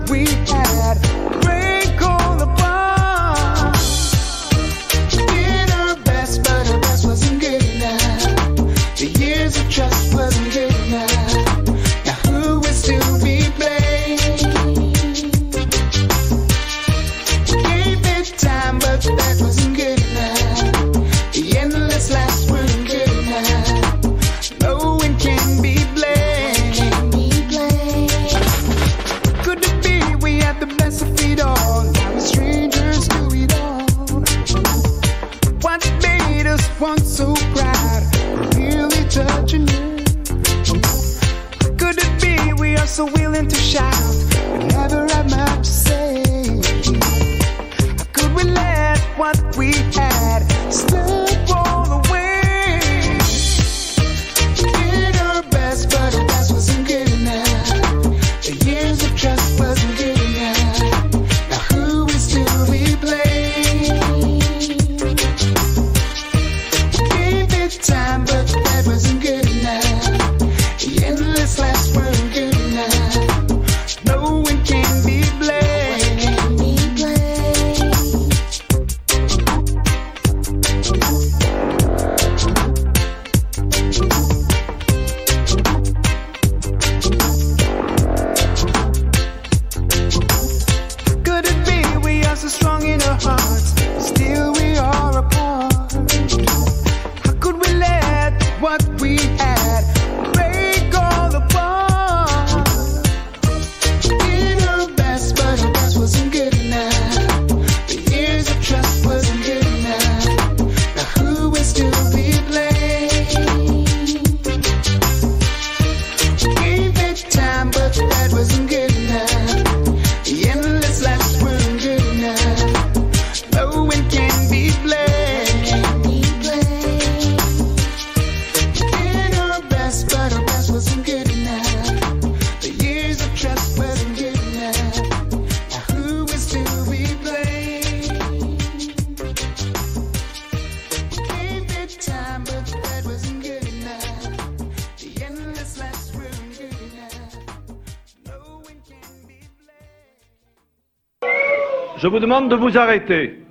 demande de vous arrêter.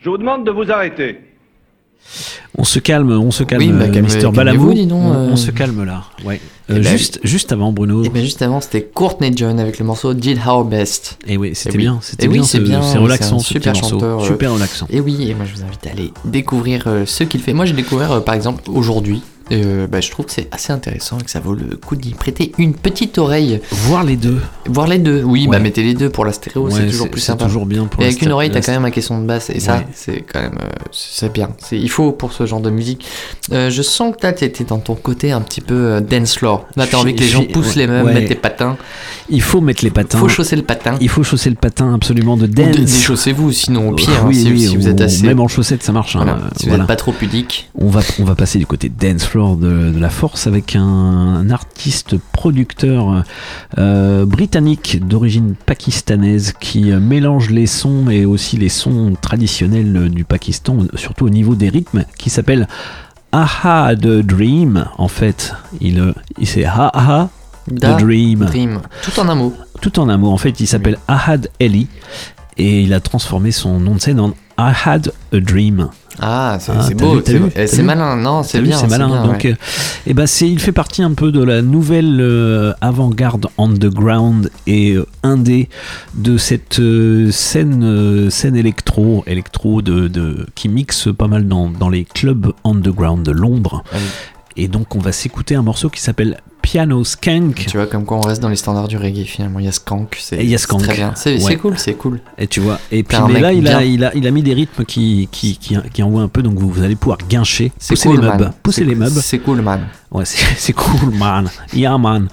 Je vous demande de vous arrêter. On se calme, on se calme, Oui, bah, euh, calme- Mister calmez-vous, Balamo. dis donc, on, euh. on se calme là. Ouais. Euh, Eh ben, juste, juste avant Bruno. Et bien juste avant, c'était Courtney John avec le morceau Did Our Best. Et oui, c'était bien, c'était oui, bien, c'est ce- relaxant, un ce super morceau. chanteur, euh, Super relaxant. Et oui, et moi je vous invite à aller découvrir euh, ce qu'il fait. Moi j'ai découvert euh, par exemple aujourd'hui. Euh, bah, je trouve que c'est assez intéressant et que ça vaut le coup d'y prêter une petite oreille. Voir les deux. Voir les deux, oui, bah Ouais. mettez les deux pour la stéréo, Ouais, c'est toujours plus c'est sympa. toujours bien pour et avec une oreille, t'as quand même un caisson de basse et ça, c'est quand même, euh, c'est bien. Il faut pour ce genre de musique. Euh, je sens que là, t'étais dans ton côté un petit peu euh, dance floor. Là, t'as envie que les gens poussent les meubles, ouais. mettent les patins. Il faut mettre les patins. Faut chausser le patin. Il faut chausser le patin absolument de dance. dé- Déchaussez-vous, sinon au pire, hein, oui, si, oui, si vous ou êtes assez. Même en chaussettes, ça marche. hein, Voilà, si vous voilà. n'êtes pas trop pudique. On va, on va passer du côté dance floor de, de la force avec un, un artiste producteur euh, britannique d'origine pakistanaise qui euh, mélange les sons et aussi les sons traditionnels du Pakistan, surtout au niveau des rythmes, qui s'appelle Aha the Dream. En fait, il, il c'est Aha the Dream. Dream. Tout en un mot. Tout en un mot. En fait, il s'appelle Ahad Eli et il a transformé son nom de scène en I had a dream. Ah, c'est Ah, beau, c'est malin. Non, c'est bien. c'est malin. bien, donc, ouais. euh, eh ben, c'est, il fait partie un peu de la nouvelle euh, avant-garde underground et euh, indé de cette euh, scène, euh, scène électro, électro de, de, qui mixe pas mal dans, dans les clubs underground de Londres. Et donc, on va s'écouter un morceau qui s'appelle Piano Skank. Tu vois, comme quoi on reste dans les standards du reggae finalement. Il y a Skank, c'est très bien. C'est Ouais. cool, c'est cool. Et tu vois, et puis mais là il a, il, a, il a mis des rythmes qui, qui, qui, qui envoient un peu, donc vous, vous allez pouvoir guincher, pousser cool, les meubles, pousser C'est- les meubles. C'est cool, man. Ouais, c'est cool, man. Yeah, man.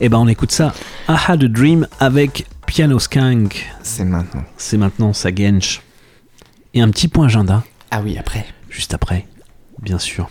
Et ben on écoute ça. I had a dream avec Piano Skank. C'est maintenant. C'est maintenant, ça gench. Et un petit point agenda. Ah oui, après. Juste après, bien sûr.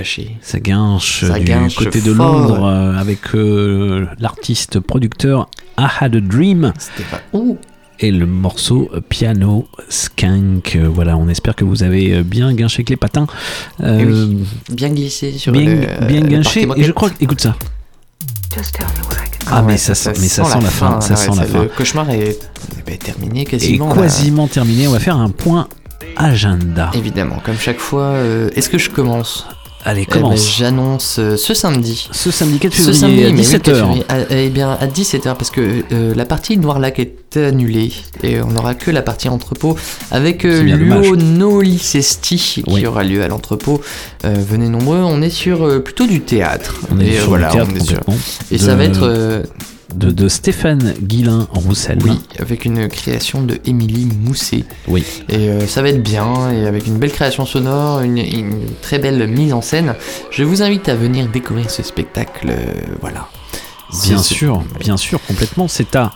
Gâché. Ça guinche Ça du guinche côté de fort. Londres euh, avec euh, l'artiste producteur I Had a Dream. Et le morceau Piano Skank. Euh, Voilà, on espère que vous avez euh, bien guinché avec les patins. Euh, Eh oui. Bien glissé sur bien, le- bien guinché. Et je crois, écoute ça. Ah, mais ça, sent, mais ça sent la fin. Ça ouais, sent la fin. Le cauchemar est, est terminé Et quasiment. terminé. On va faire un point agenda. Évidemment, comme chaque fois. euh, Est-ce que je commence? Allez, Eh ben, commence. J'annonce euh, ce samedi. Ce samedi 4 Ce février samedi, à mais oui, 17 4 heures. février. Ah, eh bien, à 17h, parce que euh, la partie Noirlac est annulée et on n'aura que la partie entrepôt avec euh, dommage. l'Uonolicesti qui aura lieu à l'entrepôt. Euh, venez nombreux, on est sur plutôt du théâtre. On est et sur voilà, théâtre on est sur-. Et De- ça va être. De, de Stéphane Guillain Roussel. oui, avec une création de Émilie Mousset. Oui. Et euh, ça va être bien, et avec une belle création sonore, une, une très belle mise en scène. Je vous invite à venir découvrir ce spectacle. euh, voilà. Bien sûr, bien sûr, complètement. C'est à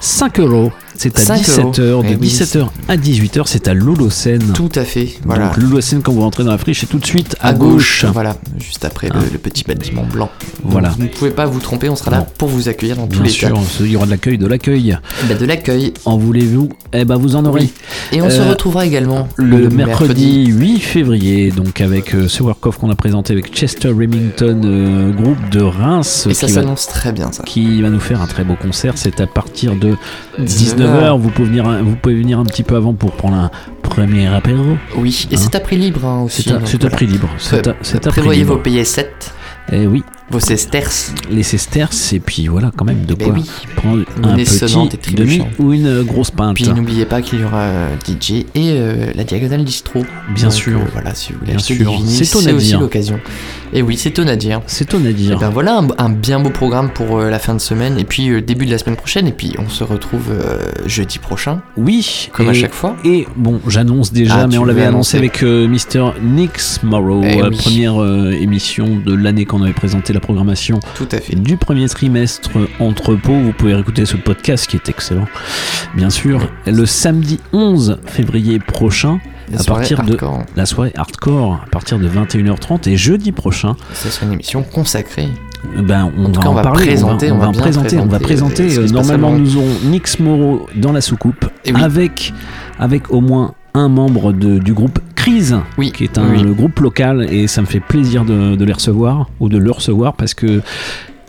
5 euros. C'est à 5 17h. euros. De Eh oui, 17h à 18h, c'est à Lolocène. Tout à fait. Voilà. Donc quand vous rentrez dans la friche, c'est tout de suite à, à gauche. gauche, voilà, juste après le, le petit bâtiment blanc. Donc, Voilà. vous ne pouvez pas vous tromper, on sera là Non. pour vous accueillir dans tous Bien les sûr, cas. il y aura de l'accueil, de l'accueil. Eh ben, de l'accueil. En voulez-vous? Eh ben, vous en aurez. Oui. Et on se Euh, retrouvera également le, mercredi, 8 février, donc avec euh, ce work-off qu'on a présenté avec Chester Remington, euh, groupe de Reims, Et ça s'annonce très bien, ça. qui va nous faire un très beau concert. C'est à partir de 19 19h. Vous pouvez venir, un- vous pouvez venir un petit peu avant pour prendre un premier apéro. Oui, et Hein? c'est à prix libre hein, aussi. C'est à, prix libre. C'est Prévoyez vos payés 7, Eh oui, vos sesterces. les sesterces, et puis voilà, quand même, de Ben quoi oui. prendre un sonnante et petit demi ou une grosse pinte. Puis n'oubliez pas qu'il y aura euh, DJ et euh, la diagonale distro. Bien Donc, sûr. euh, voilà, si vous voulez acheter C'est aussi l'occasion. Et oui, c'est ton à dire. C'est ton à Et dire. ben voilà un, un bien beau programme pour euh, la fin de semaine et puis euh, début de la semaine prochaine et puis on se retrouve euh, jeudi prochain. Oui, Comme et, à chaque fois. Et bon, j'annonce déjà, Ah, mais on l'avait annoncé avec Mr. Nix Morrow, Eh oui. première émission de l'année qu'on avait présenté la programmation Tout à fait. du premier trimestre entrepôt. Vous pouvez écouter ce podcast qui est excellent, bien sûr. Le samedi 11 février prochain, La à soirée partir de hardcore. la soirée hardcore, à partir de 21h30 et jeudi prochain, Ce sera une émission consacrée. ben, on va cas, en on va parler, présenter, on va, on va présenter, on va présenter, euh, euh, normalement, nous aurons Nix Moreau dans la soucoupe, Et oui. avec, avec au moins un membre de- du groupe Crise, Oui, qui est un, oui. le groupe local, et ça me fait plaisir de, de les recevoir ou de le recevoir parce que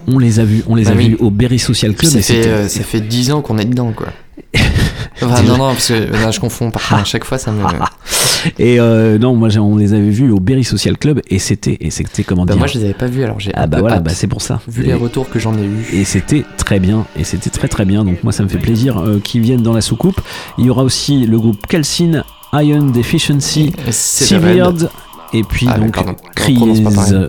on les a vus, on les Bah a oui. vus au Berry Social Club. ça, fait, euh, ça fait 10 ans qu'on est dedans quoi. Enfin, non, non, parce que je confonds par contre, à chaque fois ça me. Et euh, non, moi on les avait vus au Berry Social Club et c'était et c'était comment Bah, dire moi je les avais pas vus alors j'ai. Ah bah voilà, bah c'est pour ça. Vu Et- les retours que j'en ai eu. Et c'était très bien, et c'était très très bien. Donc moi ça me fait plaisir euh, qu'ils viennent dans la soucoupe. Il y aura aussi le groupe Calcine Iron Deficiency, Severed. Et puis Ah, donc. Crise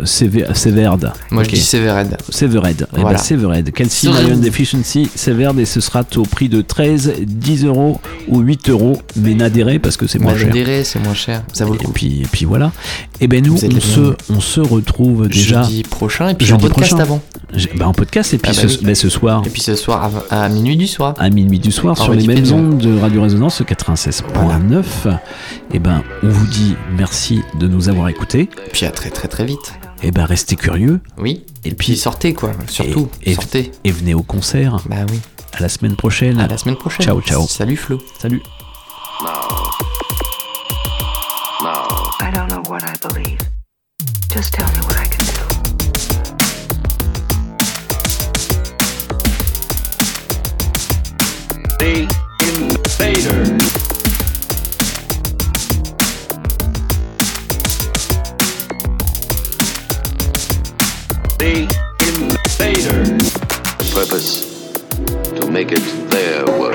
Sever- Severed. Moi je Ok. dis Severed. Severed. Et Voilà. bah Severed. Calcine Severed. Iron Deficiency Severed et ce sera au prix de 13, 10 euros ou 8 euros. Mais n'adhérez parce que c'est moins cher. adhérez, c'est moins cher, ça vaut le Et coup. puis, et puis voilà. Et ben nous, on se, on se retrouve déjà Jeudi prochain et puis Jeudi en podcast prochain. avant. Bah, en podcast et puis Ah bah ce, oui. bah, ce soir Et puis ce soir à, à minuit du soir. à minuit du soir En sur les mêmes ondes de Radio Résonance 96.9. Et ben on vous dit merci de nous avoir écoutés. Et puis à très très très vite. Et ben restez curieux Oui. Et puis sortez quoi, surtout. et, sortez. et venez au concert. Bah oui. À la semaine prochaine. À la semaine prochaine. Ciao ciao. Salut Flo. Salut. I don't know what I believe. Just tell me make it there.